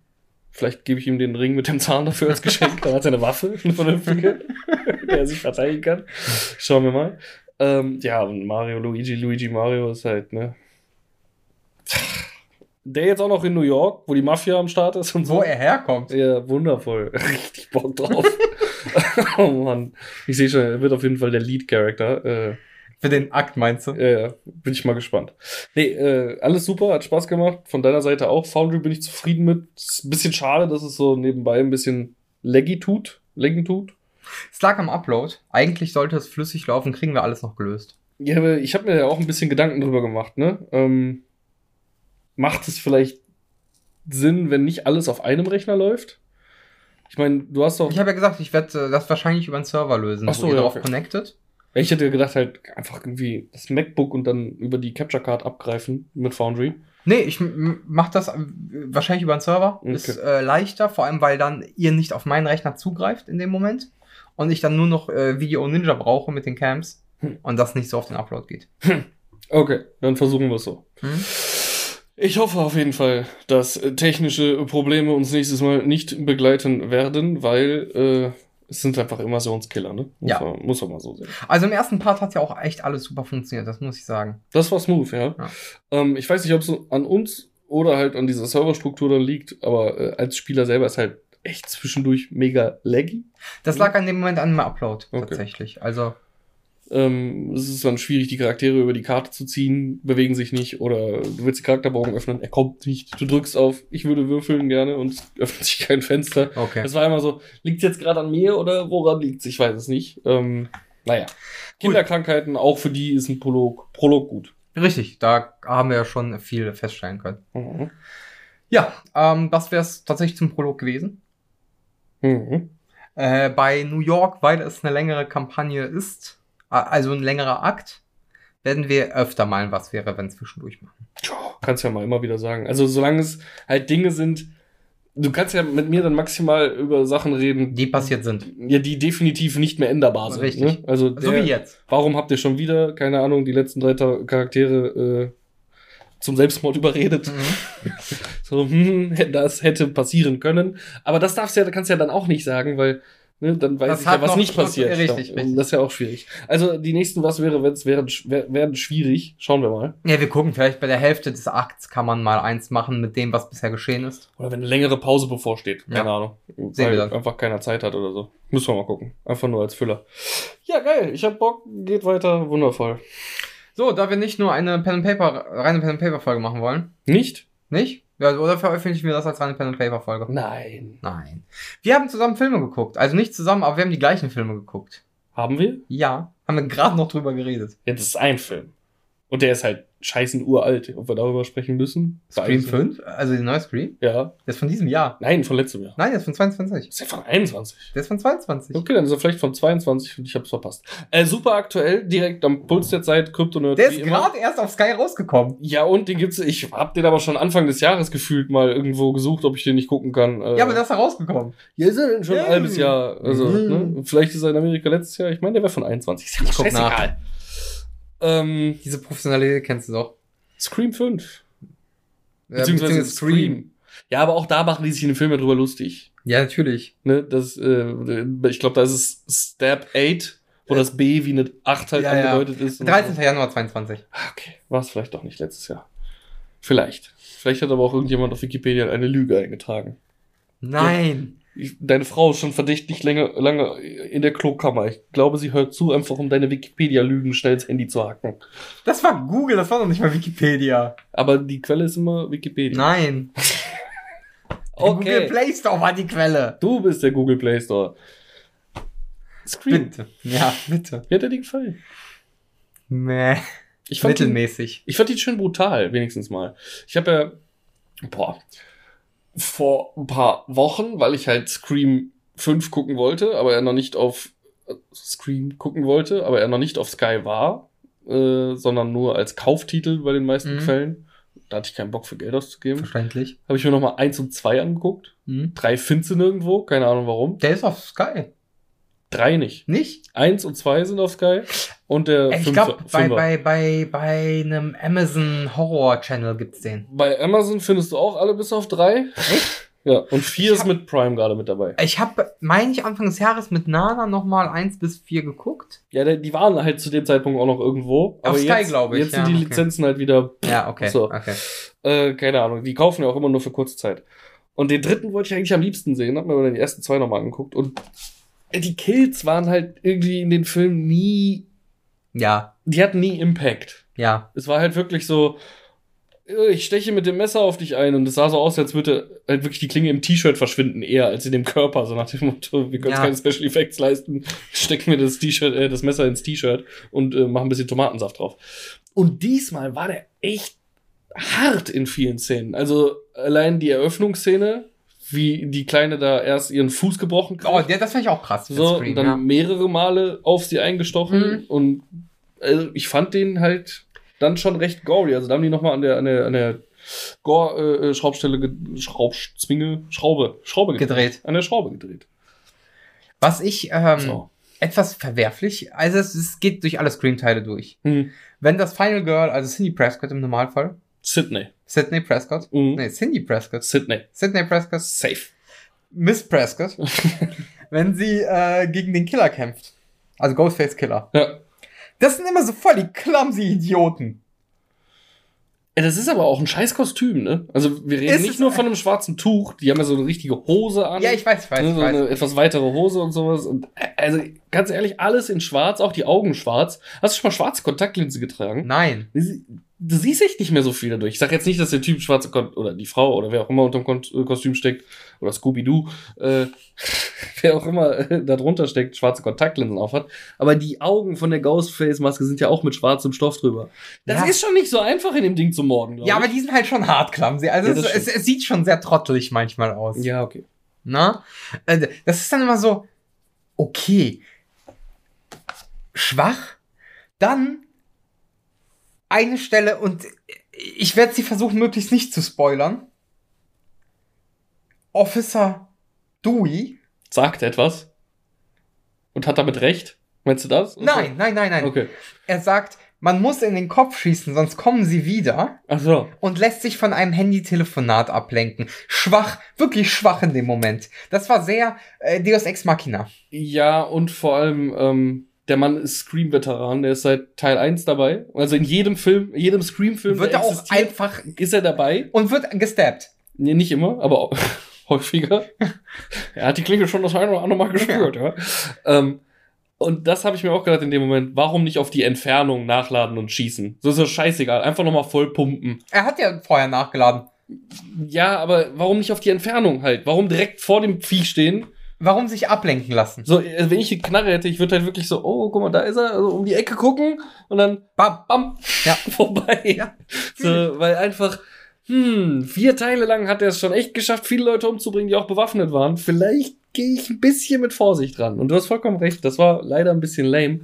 Vielleicht gebe ich ihm den Ring mit dem Zahn dafür als Geschenk. Dann hat er eine Waffe, eine vernünftige, der er sich verteidigen kann. Schauen wir mal. Ähm, ja, und Mario, Luigi, Luigi Mario ist halt, ne. Der jetzt auch noch in New York, wo die Mafia am Start ist und so. Wo er herkommt. Ja, wundervoll. Richtig Bock drauf. oh Mann. Ich sehe schon, er wird auf jeden Fall der Lead-Character. Äh, Für den Akt meinst du? ja, ja, bin ich mal gespannt. Nee, äh, alles super, hat Spaß gemacht. Von deiner Seite auch. Foundry bin ich zufrieden mit. Ist ein bisschen schade, dass es so nebenbei ein bisschen laggy tut. Laggen tut. Es lag am Upload. Eigentlich sollte es flüssig laufen, kriegen wir alles noch gelöst. Ja, aber ich habe mir ja auch ein bisschen Gedanken drüber gemacht, ne? Ähm, macht es vielleicht Sinn, wenn nicht alles auf einem Rechner läuft? Ich meine, du hast doch. Ich habe ja gesagt, ich werde äh, das wahrscheinlich über einen Server lösen. Ach so, wo ihr ja, darauf okay. connected. Ich hätte gedacht, halt einfach irgendwie das MacBook und dann über die Capture Card abgreifen mit Foundry. Nee, ich m- m- mach das äh, wahrscheinlich über einen Server. Okay. Ist äh, leichter, vor allem weil dann ihr nicht auf meinen Rechner zugreift in dem Moment. Und ich dann nur noch äh, Video Ninja brauche mit den Cams. Hm. Und das nicht so auf den Upload geht. Okay, dann versuchen wir es so. Hm? Ich hoffe auf jeden Fall, dass äh, technische Probleme uns nächstes Mal nicht begleiten werden, weil äh, es sind einfach Immersionskiller, ne? Muss, Ja. man, muss man mal so sehen. Also im ersten Part hat ja auch echt alles super funktioniert, das muss ich sagen. Das war smooth, ja. Ja. Ähm, ich weiß nicht, ob es an uns oder halt an dieser Serverstruktur dann liegt, aber äh, als Spieler selber ist halt echt zwischendurch mega laggy. Das lag an dem Moment an dem Upload Okay. tatsächlich. Also Ähm, es ist dann schwierig, die Charaktere über die Karte zu ziehen, bewegen sich nicht oder du willst den Charakterbogen öffnen, er kommt nicht. Du drückst auf, ich würde würfeln gerne und es öffnet sich kein Fenster. okay. Es war immer so, liegt jetzt gerade an mir oder woran liegt's? Ich weiß es nicht. Ähm, naja. Kinderkrankheiten, auch für die ist ein Prolog, Prolog gut. Richtig, da haben wir ja schon viel feststellen können. Mhm. Ja, ähm, das wäre es tatsächlich zum Prolog gewesen. Mhm. Äh, bei New York, weil es eine längere Kampagne ist, also ein längerer Akt, werden wir öfter mal was wäre, wenn zwischendurch machen. Tja, kannst ja mal immer wieder sagen. Also solange es halt Dinge sind, du kannst ja mit mir dann maximal über Sachen reden, Die passiert sind. ja, die definitiv nicht mehr änderbar sind. Richtig. Ne? Also So der, wie jetzt. warum habt ihr schon wieder, keine Ahnung, die letzten drei Charaktere äh, zum Selbstmord überredet? Mhm. So, hm, das hätte passieren können. Aber das darfst du ja, kannst du ja dann auch nicht sagen, weil ne, dann weiß Das ich ja, was nicht passiert. richtig, ja, richtig. Das ist ja auch schwierig. Also die nächsten Was wäre, wenn es wer- werden schwierig. Schauen wir mal. Ja, wir gucken, vielleicht bei der Hälfte des Akts kann man mal eins machen mit dem, was bisher geschehen ist. Oder wenn eine längere Pause bevorsteht. Keine Ja. Ahnung. Sehen Weil wir dann. einfach keiner Zeit hat oder so. Müssen wir mal gucken. Einfach nur als Füller. Ja, geil. Ich hab Bock. Geht weiter. Wundervoll. So, da wir nicht nur eine Pen and Paper, reine Pen and Paper Folge machen wollen, Nicht? nicht? Ja, oder veröffentlichen wir das als reine Pen and Paper Folge? Nein. Nein. Wir haben zusammen Filme geguckt. Also nicht zusammen, aber wir haben die gleichen Filme geguckt. Haben wir? Ja. Haben wir gerade noch drüber geredet. Ja, das ist ein Film. Und der ist halt scheißen uralt. Ob wir darüber sprechen müssen? Scream Weiß ich 5? Also die neue Scream? Ja. Der ist von diesem Jahr. Nein, von letztem Jahr. Nein, der ist von 22. Ist ja von 21. Der ist von 22. Okay, dann ist er vielleicht von 22 und ich hab's verpasst. Äh, super aktuell, direkt am Puls der Zeit, Kryptonerd. Der ist gerade erst auf Sky rausgekommen. Ja, und den gibt's, ich hab den aber schon Anfang des Jahres gefühlt mal irgendwo gesucht, ob ich den nicht gucken kann. Äh, Ja, aber der ist da rausgekommen. Ja, ist er schon ein halbes Jahr. Also, Mhm. ne? Vielleicht ist er in Amerika letztes Jahr. Ich meine, der wäre von 21. Ist ja Ich guck scheißegal. Ähm, Diese Professionalität kennst du doch. Scream 5. Ja, Beziehungsweise Scream. Ja, aber auch da machen die sich in den Filmen drüber lustig. Ja, natürlich. Ne? Das, äh, ich glaube, da ist es Stab 8, wo das B wie eine 8 halt Ja, ja. angedeutet ist. und 13. Januar 22. Ah, Okay, war es vielleicht doch nicht letztes Jahr. Vielleicht. Vielleicht hat aber auch irgendjemand auf Wikipedia eine Lüge eingetragen. Nein. Ich, deine Frau ist schon verdächtig lange, lange in der Klokammer. Ich glaube, sie hört zu, einfach um deine Wikipedia-Lügen schnell ins Handy zu hacken. Das war Google, das war noch nicht mal Wikipedia. Aber die Quelle ist immer Wikipedia. Nein. Google Okay. Play Store war die Quelle. Du bist der Google Play Store. Scream. Bitte. Ja, bitte. Wie hat dir die gefallen? Meh. Ich fand, Mittelmäßig. ich fand ihn schön brutal, wenigstens mal. Ich habe ja, boah, vor ein paar Wochen, weil ich halt Scream 5 gucken wollte, aber er noch nicht auf äh, Scream gucken wollte, aber er noch nicht auf Sky war, äh, sondern nur als Kauftitel bei den meisten Mhm. Fällen. Da hatte ich keinen Bock für Geld auszugeben. Verständlich. Habe ich mir nochmal eins und zwei angeguckt. Hm. Drei findest du nirgendwo, keine Ahnung warum. Der ist auf Sky. Drei nicht. Nicht? Eins und zwei sind auf Sky und der Äh, Ich glaube, bei, bei, bei, bei einem Amazon Horror Channel gibt's den. Bei Amazon findest du auch alle bis auf drei. Echt? Ja, und vier Ich ist hab- mit Prime gerade mit dabei. Ich habe, meine ich, Anfang des Jahres mit Nana nochmal eins bis vier geguckt. Ja, die waren halt zu dem Zeitpunkt auch noch irgendwo. Auf Sky, jetzt, glaub ich, Jetzt ja, sind die okay. Lizenzen halt wieder, Ja, okay. So. okay. äh, keine Ahnung, die kaufen ja auch immer nur für kurze Zeit. Und den dritten wollte ich eigentlich am liebsten sehen, hab mir aber dann die ersten zwei nochmal angeguckt und die Kills waren halt irgendwie in den Filmen nie, Ja, die hatten nie Impact. ja. Es war halt wirklich so, äh, ich steche mit dem Messer auf dich ein und es sah so aus, als würde halt wirklich die Klinge im T-Shirt verschwinden, eher als in dem Körper. So nach dem Motto, wir können Ja. keine Special Effects leisten, stecken wir das T-Shirt, äh, das Messer ins T-Shirt und äh, machen ein bisschen Tomatensaft drauf. Und diesmal war der echt hart in vielen Szenen. Also allein die Eröffnungsszene, wie die Kleine da erst ihren Fuß gebrochen kriegt. Oh, ja, das fand ich auch krass. So, Scream, und dann ja. mehrere Male auf sie eingestochen Mhm. und also ich fand den halt dann schon recht gory. Also da haben die nochmal an der, an der, an der Gore-Schraubstelle, ge Schraubzwinge, Schraube, Schraube Gedreht. An der Schraube gedreht. Was ich ähm, So. etwas verwerflich, also es, es geht durch alle Scream-Teile durch. Hm. Wenn das Final Girl, also Cindy Prescott im Normalfall, Sydney. Sydney Prescott, Mhm. nee, Cindy Prescott, Sydney. Sydney Prescott, Safe. Miss Prescott, wenn sie äh, gegen den Killer kämpft. Also Ghostface Killer. Ja. Das sind immer so voll die clumsy Idioten. Ja, Das ist aber auch ein scheiß Kostüm, ne? Also wir reden Ist nicht nur von einem schwarzen Tuch, die haben ja so eine richtige Hose an. Ja, ich weiß, ich weiß, Ne, ich so weiß. eine etwas weitere Hose und sowas. Und äh, also ganz ehrlich, alles in schwarz, auch die Augen schwarz. Hast du schon mal schwarze Kontaktlinse getragen? Nein. Du siehst echt nicht mehr so viel dadurch. Ich sag jetzt nicht, dass der Typ schwarze Kon oder die Frau oder wer auch immer unter dem Kon äh, Kostüm steckt oder Scooby-Doo, äh, wer auch immer äh, da drunter steckt, schwarze Kontaktlinsen aufhat. Aber die Augen von der Ghostface-Maske sind ja auch mit schwarzem Stoff drüber. Das Ja. ist schon nicht so einfach in dem Ding zu morden, Ja, ich. aber die sind halt schon hart clumsy. Also Ja, es, es, es sieht schon sehr trottelig manchmal aus. Ja, okay. Na? Äh, Das ist dann immer so, okay, schwach, dann eine Stelle und ich werde sie versuchen, möglichst nicht zu spoilern. Officer Dewey. Sagt etwas. Und hat damit recht. Meinst du das? Nein, nein, nein, nein. Okay. Er sagt, man muss in den Kopf schießen, sonst kommen sie wieder Ach so. und lässt sich von einem Handy-Telefonat ablenken. Schwach, wirklich schwach in dem Moment. Das war sehr äh, Deus Ex Machina. Ja, und vor allem, ähm, der Mann ist Scream-Veteran, der ist seit Teil 1 dabei. Also in jedem Film, jedem Scream-Film Wird er auch einfach ist er dabei. und wird gestabbt. Nee, nicht immer, aber häufiger. er hat die Klinge schon das eine oder andere Mal gespürt, ja. Ähm, und das habe ich mir auch gedacht in dem Moment, warum nicht auf die Entfernung nachladen und schießen? So ist das scheißegal, einfach nochmal voll pumpen. Er hat ja vorher nachgeladen. Ja, aber warum nicht auf die Entfernung halt? Warum direkt vor dem Viech stehen? Warum sich ablenken lassen? So, äh, wenn ich eine Knarre hätte, ich würde halt wirklich so, oh, guck mal, da ist er, also um die Ecke gucken und dann Bam. bam, Ja. vorbei. Ja. So, weil einfach, hm, vier Teile lang hat er es schon echt geschafft, viele Leute umzubringen, die auch bewaffnet waren. Vielleicht gehe ich ein bisschen mit Vorsicht ran. Und du hast vollkommen recht, das war leider ein bisschen lame.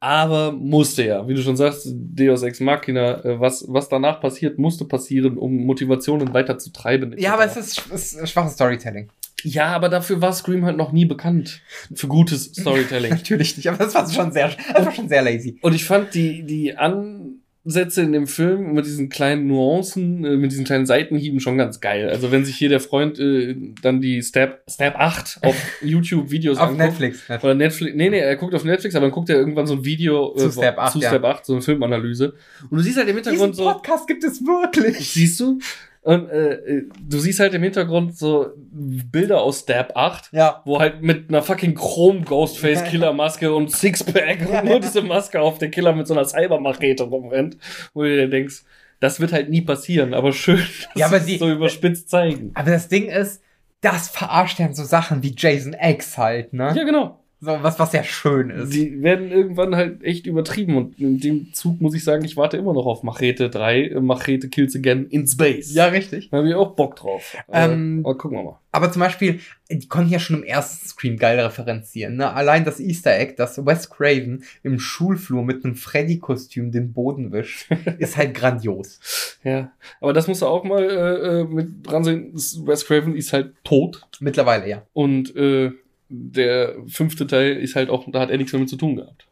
Aber musste ja, wie du schon sagst, Deus Ex Machina, äh, was, was danach passiert, musste passieren, um Motivationen weiter zu treiben. Ja, aber es ist, es ist schwaches Storytelling. Ja, aber dafür war Scream halt noch nie bekannt. Für gutes Storytelling. Natürlich nicht, aber das war schon sehr, das war schon sehr lazy. Und ich fand die, die Ansätze in dem Film mit diesen kleinen Nuancen, äh, mit diesen kleinen Seitenhieben schon ganz geil. Also wenn sich hier der Freund äh, dann die Step, Step 8 auf YouTube-Videos Auf anguckt. Netflix. Oder Netflix, nee, nee, er guckt auf Netflix, aber dann guckt er irgendwann so ein Video Zu wo- Step 8, zu ja. Step 8, so eine Filmanalyse. Und du siehst halt im Diesen Hintergrund so, Podcast gibt es wirklich. siehst du? Und äh, du siehst halt im Hintergrund so Bilder aus Step 8 Ja. wo halt mit einer fucking Chrom Ghostface Killer Maske und Sixpack und nur diese Maske auf der Killer mit so einer Cybermachete rumrennt, wo du dir denkst, das wird halt nie passieren, aber schön, dass Ja, aber sie die- so überspitzt zeigen. Aber das Ding ist, das verarscht dann so Sachen wie Jason X halt, ne? Ja, genau. So was, was ja schön ist. Die werden irgendwann halt echt übertrieben und in dem Zug muss ich sagen, ich warte immer noch auf Machete 3, äh, Machete Kills Again in Space. ja, richtig. Da habe ich auch Bock drauf. Ähm, aber gucken wir mal. Aber zum Beispiel, die konnten ja schon im ersten Scream geil referenzieren. Ne? Allein das Easter Egg, dass Wes Craven im Schulflur mit einem Freddy-Kostüm den Boden wischt, ist halt grandios. Ja, aber das musst du auch mal äh, äh, mit dran sehen. Wes Craven ist halt tot Mittlerweile, ja. Und äh, der fünfte Teil ist halt auch, da hat er nichts mehr mit zu tun gehabt.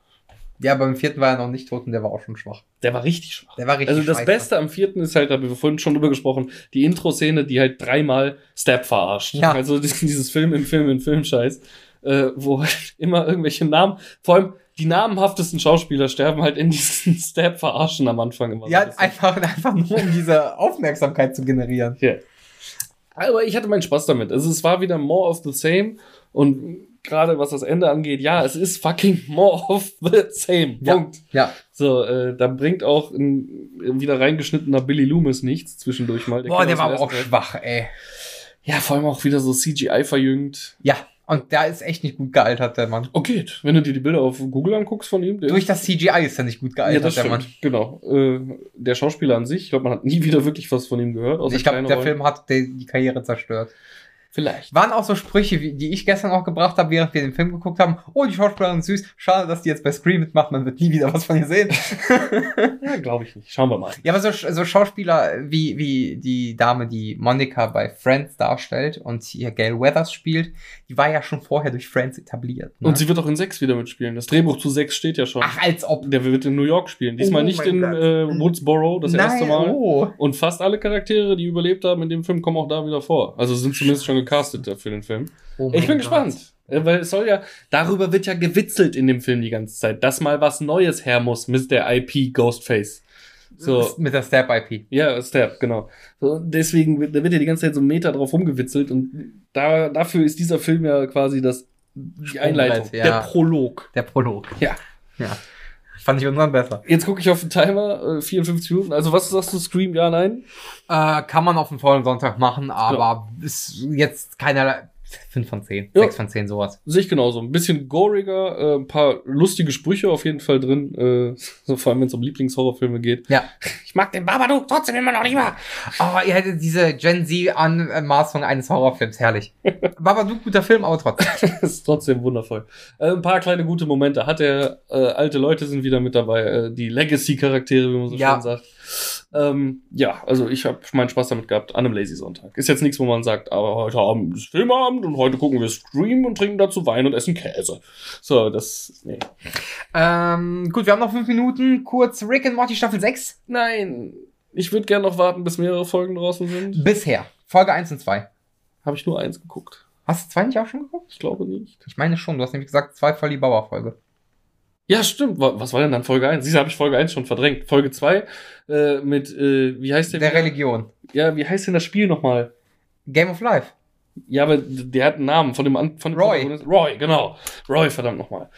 Ja, beim vierten war er noch nicht tot und der war auch schon schwach. Der war richtig schwach. Der war richtig Also das scheiße. Beste am vierten ist halt, da haben wir vorhin schon drüber gesprochen, die Intro-Szene, die halt dreimal Stab verarscht. Ja. Also dieses Film in Film in Film Scheiß, äh, wo halt immer irgendwelche Namen, vor allem die namenhaftesten Schauspieler sterben halt in diesen Stab verarschen am Anfang immer. Ja, einfach, einfach nur, um diese Aufmerksamkeit zu generieren. Ja. Aber ich hatte meinen Spaß damit. Also es war wieder more of the same und gerade was das Ende angeht, ja, es ist fucking more of the same. Ja. Punkt. Ja. So, äh, da bringt auch ein wieder reingeschnittener Billy Loomis nichts zwischendurch mal. Boah, kennt der war aber auch Teil. schwach, ey. Ja, vor allem auch wieder so CGI verjüngt. Ja. Und der ist echt nicht gut gealtert, der Mann. Oh, geht. Wenn du dir die Bilder auf Google anguckst von ihm, der Durch das CGI ist er nicht gut ja, gealtert, das der stimmt. Mann. Genau. Äh, der Schauspieler an sich, ich glaube, man hat nie wieder wirklich was von ihm gehört. Ich glaube, der Rollen. Film hat die, die Karriere zerstört. Vielleicht. Waren auch so Sprüche, wie, die ich gestern auch gebracht habe, während wir den Film geguckt haben. Oh, die Schauspielerin ist süß. Schade, dass die jetzt bei Scream mitmacht. Man wird nie wieder was von ihr sehen. Ja, glaube ich nicht. Schauen wir mal. ja, aber so, so Schauspieler wie, wie die Dame, die Monica bei Friends darstellt und hier Gail Weathers spielt, die war ja schon vorher durch Friends etabliert. Ne? Und sie wird auch in 6 wieder mitspielen. Das Drehbuch zu 6 steht ja schon. Ach, als ob. Der wird in New York spielen. Diesmal Oh nicht in äh, Woodsboro, das erste Mal. Oh. Und fast alle Charaktere, die überlebt haben in dem Film, kommen auch da wieder vor. Also sind zumindest schon gecastet für den Film. Oh Ich bin Gott. gespannt. Äh, Weil es soll ja, darüber wird ja gewitzelt in dem Film die ganze Zeit, dass mal was Neues her muss mit der IP Ghostface. So, Mit der Stab-IP. ja, Stab, genau. So, deswegen wird, da wird ja die ganze Zeit so ein Meter drauf rumgewitzelt und da, dafür ist dieser Film ja quasi das, die Einleitung, ja. der Prolog. Der Prolog. Ja. Ja. Fand ich unseren besser. Jetzt gucke ich auf den Timer, äh, 54 Minuten. Also was sagst du, Scream, ja, nein? Äh, kann man auf dem vollen Sonntag machen, aber ist jetzt keinerlei. 5 von 10, Ja. 6 von 10, sowas. Sehe ich genauso. Ein bisschen goriger, äh, ein paar lustige Sprüche auf jeden Fall drin. Äh, so vor allem, wenn es um Lieblingshorrorfilme geht. Ja. Ich mag den Babadook trotzdem immer noch lieber. Aber ihr hättet diese Gen Z-Anmaßung eines Horrorfilms, herrlich. Babadook, guter Film, aber trotzdem. Das ist trotzdem wundervoll. Äh, ein paar kleine gute Momente hat er. Äh, alte Leute sind wieder mit dabei. Äh, die Legacy-Charaktere, wie man so Ja. schön sagt. Ähm, ja, also ich habe meinen Spaß damit gehabt an einem Lazy-Sonntag. Ist jetzt nichts, wo man sagt, aber heute Abend ist Filmabend und heute gucken wir Stream und trinken dazu Wein und essen Käse. So, das, nee. ähm, gut, wir haben noch 5 Minuten. Kurz Rick and Morty Staffel 6. Nein, ich würde gerne noch warten, bis mehrere Folgen draußen sind. Bisher. Folge 1 und 2. Habe ich nur eins geguckt. Hast du zwei nicht auch schon geguckt? Ich glaube nicht. Ich meine schon, du hast nämlich gesagt, zwei voll die Bauer-Folge. Ja, stimmt. Wa- Was war denn dann Folge 1? Diese habe ich Folge 1 schon verdrängt. Folge 2 äh, mit, äh, wie heißt der? Der? Religion. ja, wie heißt denn das Spiel nochmal? Game of Life. Ja, aber der hat einen Namen von dem, An- von dem Roy. Protagonisten. Roy, genau. Roy, verdammt nochmal.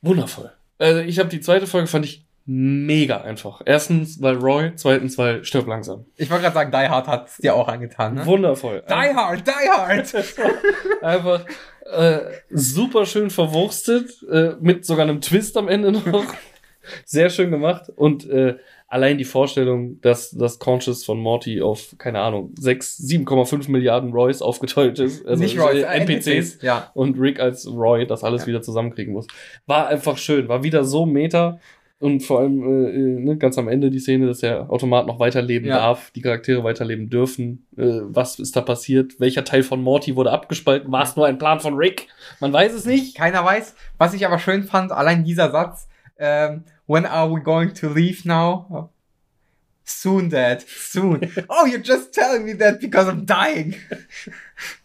Wundervoll. Also ich habe die zweite Folge, fand ich mega einfach. Erstens, weil Roy, zweitens, weil stirb langsam. Ich wollte gerade sagen, Die Hard hat es dir auch angetan, ne? Wundervoll. Die Hard, Die Hard! Einfach äh, super schön verwurstet, äh, mit sogar einem Twist am Ende noch. Sehr schön gemacht. Und äh, allein die Vorstellung, dass das Conscious von Morty auf, keine Ahnung, 6, 7,5 Milliarden Roys aufgeteilt ist. Also Nicht Roy, äh, äh, NPCs. Ja. Und Rick als Roy das alles Ja. wieder zusammenkriegen muss. War einfach schön. War wieder so meta. Und vor allem äh, äh, ne, ganz am Ende die Szene, dass der Automat noch weiterleben Ja. darf, die Charaktere weiterleben dürfen. Äh, was ist da passiert? Welcher Teil von Morty wurde abgespalten? War es nur ein Plan von Rick? Man weiß es nicht. Keiner weiß. Was ich aber schön fand, allein dieser Satz, ähm, when are we going to leave now? Soon, Dad. Soon. oh, you're just telling me that because I'm dying.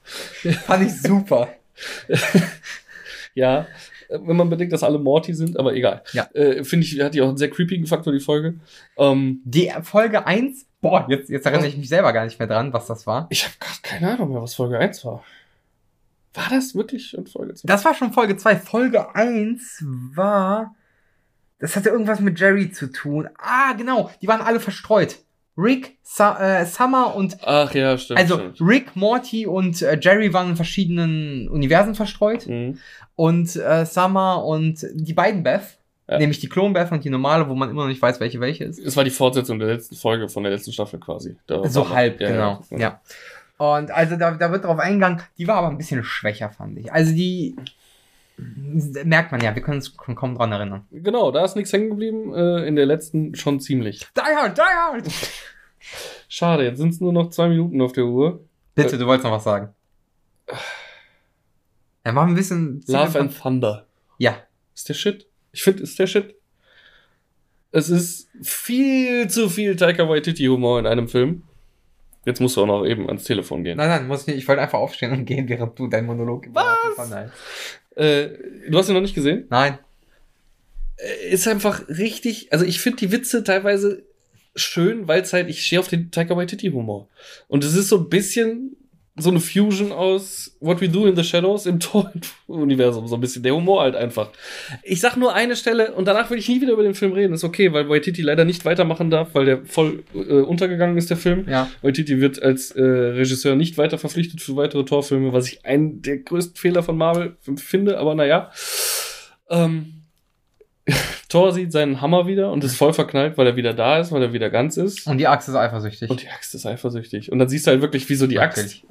fand ich super. Ja, wenn man bedenkt, dass alle Morty sind, aber egal. Ja. Äh, Finde ich, hat die auch einen sehr creepigen Faktor, die Folge. Ähm, Die Folge 1, boah, jetzt, jetzt erinnere ich mich selber gar nicht mehr dran, was das war. ich habe gerade keine Ahnung mehr, was Folge 1 war. War das wirklich in Folge 2? Das war schon Folge 2. Folge 1 war. Das hatte irgendwas mit Jerry zu tun. Ah, genau. Die waren alle verstreut. Rick, Sa äh, Summer und. Ach ja, stimmt. Also stimmt. Rick, Morty und äh, Jerry waren in verschiedenen Universen verstreut. Mhm. Und äh, Summer und die beiden Beth. Ja. Nämlich die Klon Beth und die normale, wo man immer noch nicht weiß, welche welche ist. Es war die Fortsetzung der letzten Folge von der letzten Staffel quasi. Da So halb, ja, genau. Ja, Ja. Und also da, da wird drauf eingegangen, die war aber ein bisschen schwächer, fand ich. Also die merkt man ja, wir können uns kaum dran erinnern. Genau, da ist nichts hängen geblieben. Äh, in der letzten schon ziemlich. Die hard, die hard! Schade, jetzt sind es nur noch zwei Minuten auf der Uhr. Bitte, du wolltest noch was sagen. Ja, mach ein bisschen. Love and Thunder. Ja. Ist der Shit. Ich finde, ist der Shit. Es ist viel zu viel Taika Waititi-Humor in einem Film. Jetzt musst du auch noch eben ans Telefon gehen. Nein, nein, muss ich nicht. Ich wollte einfach aufstehen und gehen, während du deinen Monolog Was? Äh, du hast ihn noch nicht gesehen? Nein. Äh, Ist einfach richtig. Also, ich finde die Witze teilweise schön, weil es halt, ich stehe auf den Taika Waititi-Humor. Und es ist so ein bisschen so eine Fusion aus What We Do in the Shadows im Tor-Universum. So ein bisschen der Humor halt einfach. Ich sag nur eine Stelle und danach will ich nie wieder über den Film reden. Ist okay, weil Waititi leider nicht weitermachen darf, weil der voll äh, untergegangen ist, der Film. Ja. Waititi wird als äh, Regisseur nicht weiter verpflichtet für weitere Torfilme, was ich einen der größten Fehler von Marvel finde, aber naja. Ähm, Thor sieht seinen Hammer wieder und ist voll verknallt, weil er wieder da ist, weil er wieder ganz ist. Und die Axt ist eifersüchtig. Und die Axt ist eifersüchtig. Und dann siehst du halt wirklich, wie so die Axt.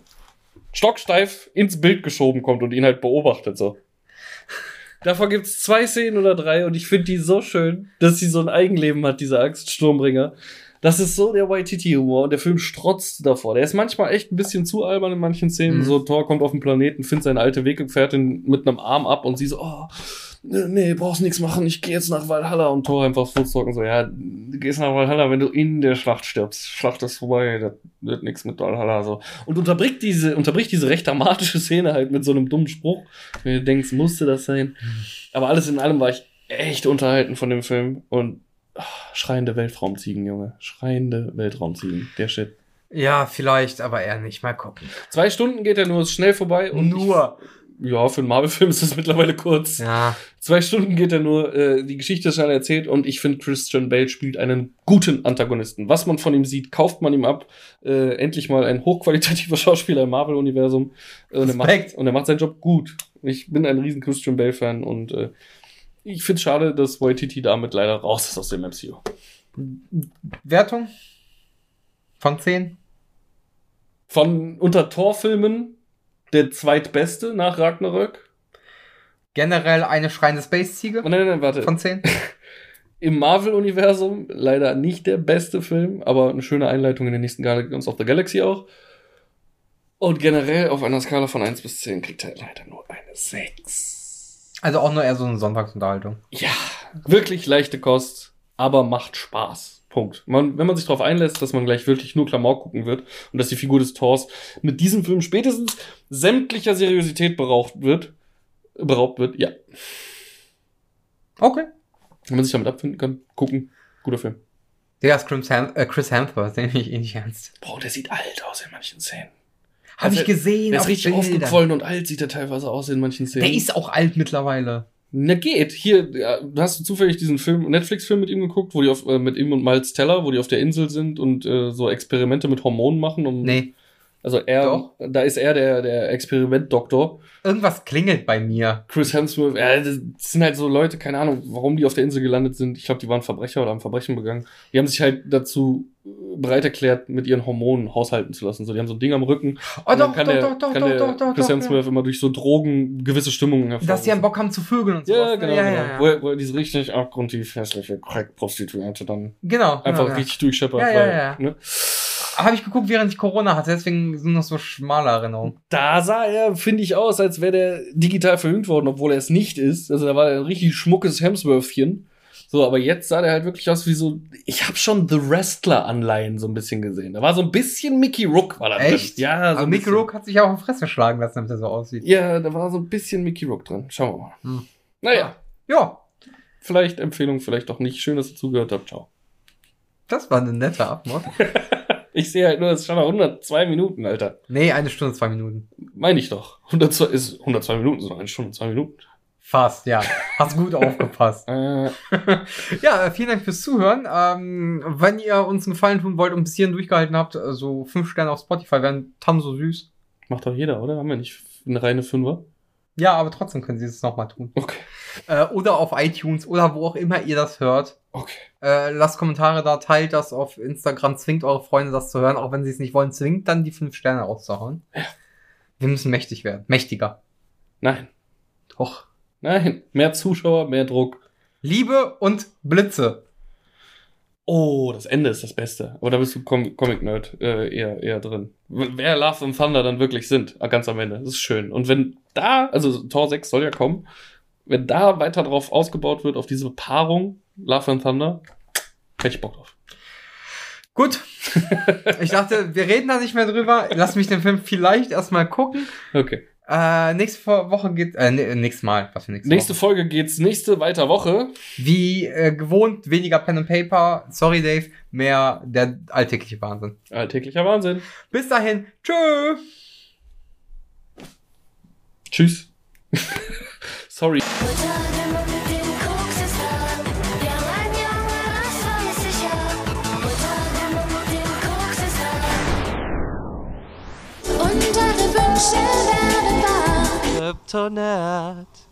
Stocksteif ins Bild geschoben kommt und ihn halt beobachtet so. Davon gibt's zwei Szenen oder drei und ich finde die so schön, dass sie so ein Eigenleben hat, diese Axt Sturmbringer. Das ist so der Waititi-Humor und der Film strotzt davor. Der ist manchmal echt ein bisschen zu albern in manchen Szenen. Mhm. So, Thor kommt auf den Planeten, findet seine alte Weggefährtin mit einem Arm ab und sie so, oh, nee, brauchst nichts machen, ich gehe jetzt nach Valhalla und Thor einfach Fußzocken so, ja, du gehst nach Valhalla, wenn du in der Schlacht stirbst. Schlacht ist vorbei, das wird nichts mit Valhalla so. Und unterbricht diese, unterbricht diese recht dramatische Szene halt mit so einem dummen Spruch. Wenn du denkst, musste das sein. Aber alles in allem war ich echt unterhalten von dem Film und ach, schreiende Weltraumziegen, Junge. Schreiende Weltraumziegen. Der Shit. Ja, vielleicht, aber eher nicht. Mal gucken. Zwei Stunden geht er nur, ist schnell vorbei und Nur. Ich, ja, für einen Marvel-Film ist das mittlerweile kurz. Ja. Zwei Stunden geht er nur, äh, die Geschichte ist schon erzählt und ich finde, Christian Bale spielt einen guten Antagonisten. Was man von ihm sieht, kauft man ihm ab. Äh, endlich mal ein hochqualitativer Schauspieler im Marvel-Universum. Äh, und, er macht- und er macht seinen Job gut. Ich bin ein riesen Christian Bale-Fan und äh, ich finde es schade, dass Waititi damit leider raus ist aus dem MCU. Wertung? Von 10? Von unter Torfilmen der zweitbeste nach Ragnarök. Generell eine schreiende Space-Ziege? Oh, nein, nein, warte. Von 10? Im Marvel-Universum leider nicht der beste Film, aber eine schöne Einleitung in den nächsten Guardians of the Galaxy auch. Und generell auf einer Skala von 1 bis 10 kriegt er leider nur eine 6. Also auch nur eher so eine Sonntagsunterhaltung. Ja, wirklich leichte Kost, aber macht Spaß. Punkt. Man, wenn man sich darauf einlässt, dass man gleich wirklich nur Klamauk gucken wird und dass die Figur des Thors mit diesem Film spätestens sämtlicher Seriosität beraubt wird, beraubt wird, ja. Okay. Wenn man sich damit abfinden kann, gucken. Guter Film. Der ist Chris, Hem äh, Chris Hemsworth, den ich eh nicht ernst. Boah, der sieht alt aus in manchen Szenen. Hab Also, ich gesehen. Der ist richtig Bildern. aufgequollen und alt sieht er teilweise aus in manchen Szenen. Der ist auch alt mittlerweile. Na geht. Hier, ja, du hast du zufällig diesen Film, Netflix-Film mit ihm geguckt, wo die auf, äh, mit ihm und Miles Teller, wo die auf der Insel sind und äh, so Experimente mit Hormonen machen. Um, Nee. Also er, Doch. da ist er der, der Experimentdoktor. Irgendwas klingelt bei mir. Chris Hemsworth, ja, das sind halt so Leute, keine Ahnung, warum die auf der Insel gelandet sind. Ich glaube, die waren Verbrecher oder haben Verbrechen begangen. Die haben sich halt dazu äh, bereit erklärt, mit ihren Hormonen haushalten zu lassen. So, die haben so ein Ding am Rücken. Oh, doch, kann doch, der, doch, doch, kann doch, der doch, doch, Chris doch, Hemsworth immer durch so Drogen gewisse Stimmungen hervorrufen. Dass die einen Bock haben zu vögeln und so. Ja, genau, ja, genau. ja, ja. Wo, er, wo er diese richtig abgrundtief hässliche Crack-Prostituierte dann Genau. einfach genau, richtig durchscheppert. Ja, ja, ja. Ne? Habe ich geguckt, während ich Corona hatte, deswegen sind noch so schmale Erinnerungen. Da sah er, finde ich, aus, als wäre der digital verjüngt worden, obwohl er es nicht ist. Also da war ein richtig schmuckes Hemsworthchen. So, aber jetzt sah der halt wirklich aus wie so. Ich habe schon The Wrestler-Anleihen so ein bisschen gesehen. Da war so ein bisschen Mickey Rook war da Echt? drin. Ja, so Aber Mickey. Rook hat sich auch die Fresse schlagen lassen, damit er so aussieht. Ja, da war so ein bisschen Mickey Rook drin. Schauen wir mal. Hm. Naja, Ja, vielleicht Empfehlung, vielleicht auch nicht. Schön, dass ihr zugehört habt. Ciao. das war eine nette Abmord. Ich sehe halt nur, es ist schon noch 102 Minuten, Alter. Nee, eine Stunde, zwei Minuten. Meine ich doch. 102 ist 102 Minuten, sondern eine Stunde, zwei Minuten. Fast, ja. Hast gut aufgepasst. Äh, Ja, äh, vielen Dank fürs Zuhören. Ähm, wenn ihr uns einen Gefallen tun wollt und bis hierhin durchgehalten habt, äh, so fünf Sterne auf Spotify wären tam so süß. macht doch jeder, oder? Haben wir nicht eine reine Fünfer? Ja, aber trotzdem können sie es nochmal tun. Okay. Äh, oder auf iTunes oder wo auch immer ihr das hört. Okay. Äh, lasst Kommentare da, teilt das auf Instagram, zwingt eure Freunde das zu hören, auch wenn sie es nicht wollen, zwingt dann die fünf Sterne rauszuhauen. Wir müssen mächtig werden. Mächtiger. Nein. Doch. Nein. Mehr Zuschauer, mehr Druck. Liebe und Blitze. Oh, das Ende ist das Beste. Aber da bist du Com Comic-Nerd äh, eher, eher drin. Wer Love and Thunder dann wirklich sind, äh, ganz am Ende. Das ist schön. Und wenn da, also Tor 6 soll ja kommen, wenn da weiter drauf ausgebaut wird, auf diese Paarung Love and Thunder, hätte ich Bock drauf. Gut. ich dachte, wir reden da nicht mehr drüber. Lass mich den Film vielleicht erstmal gucken. Okay. Äh, nächste Woche geht, äh, ne, nächstes Mal, was für nächste, Nächste Woche. Folge geht's nächste weiter Woche. Wie äh, gewohnt, weniger Pen and Paper. Sorry, Dave. Mehr der alltägliche Wahnsinn. Alltäglicher Wahnsinn. Bis dahin. Tschö. Tschüss. Sorry. Unter alle Wünsche werden wahr. Kryptonat.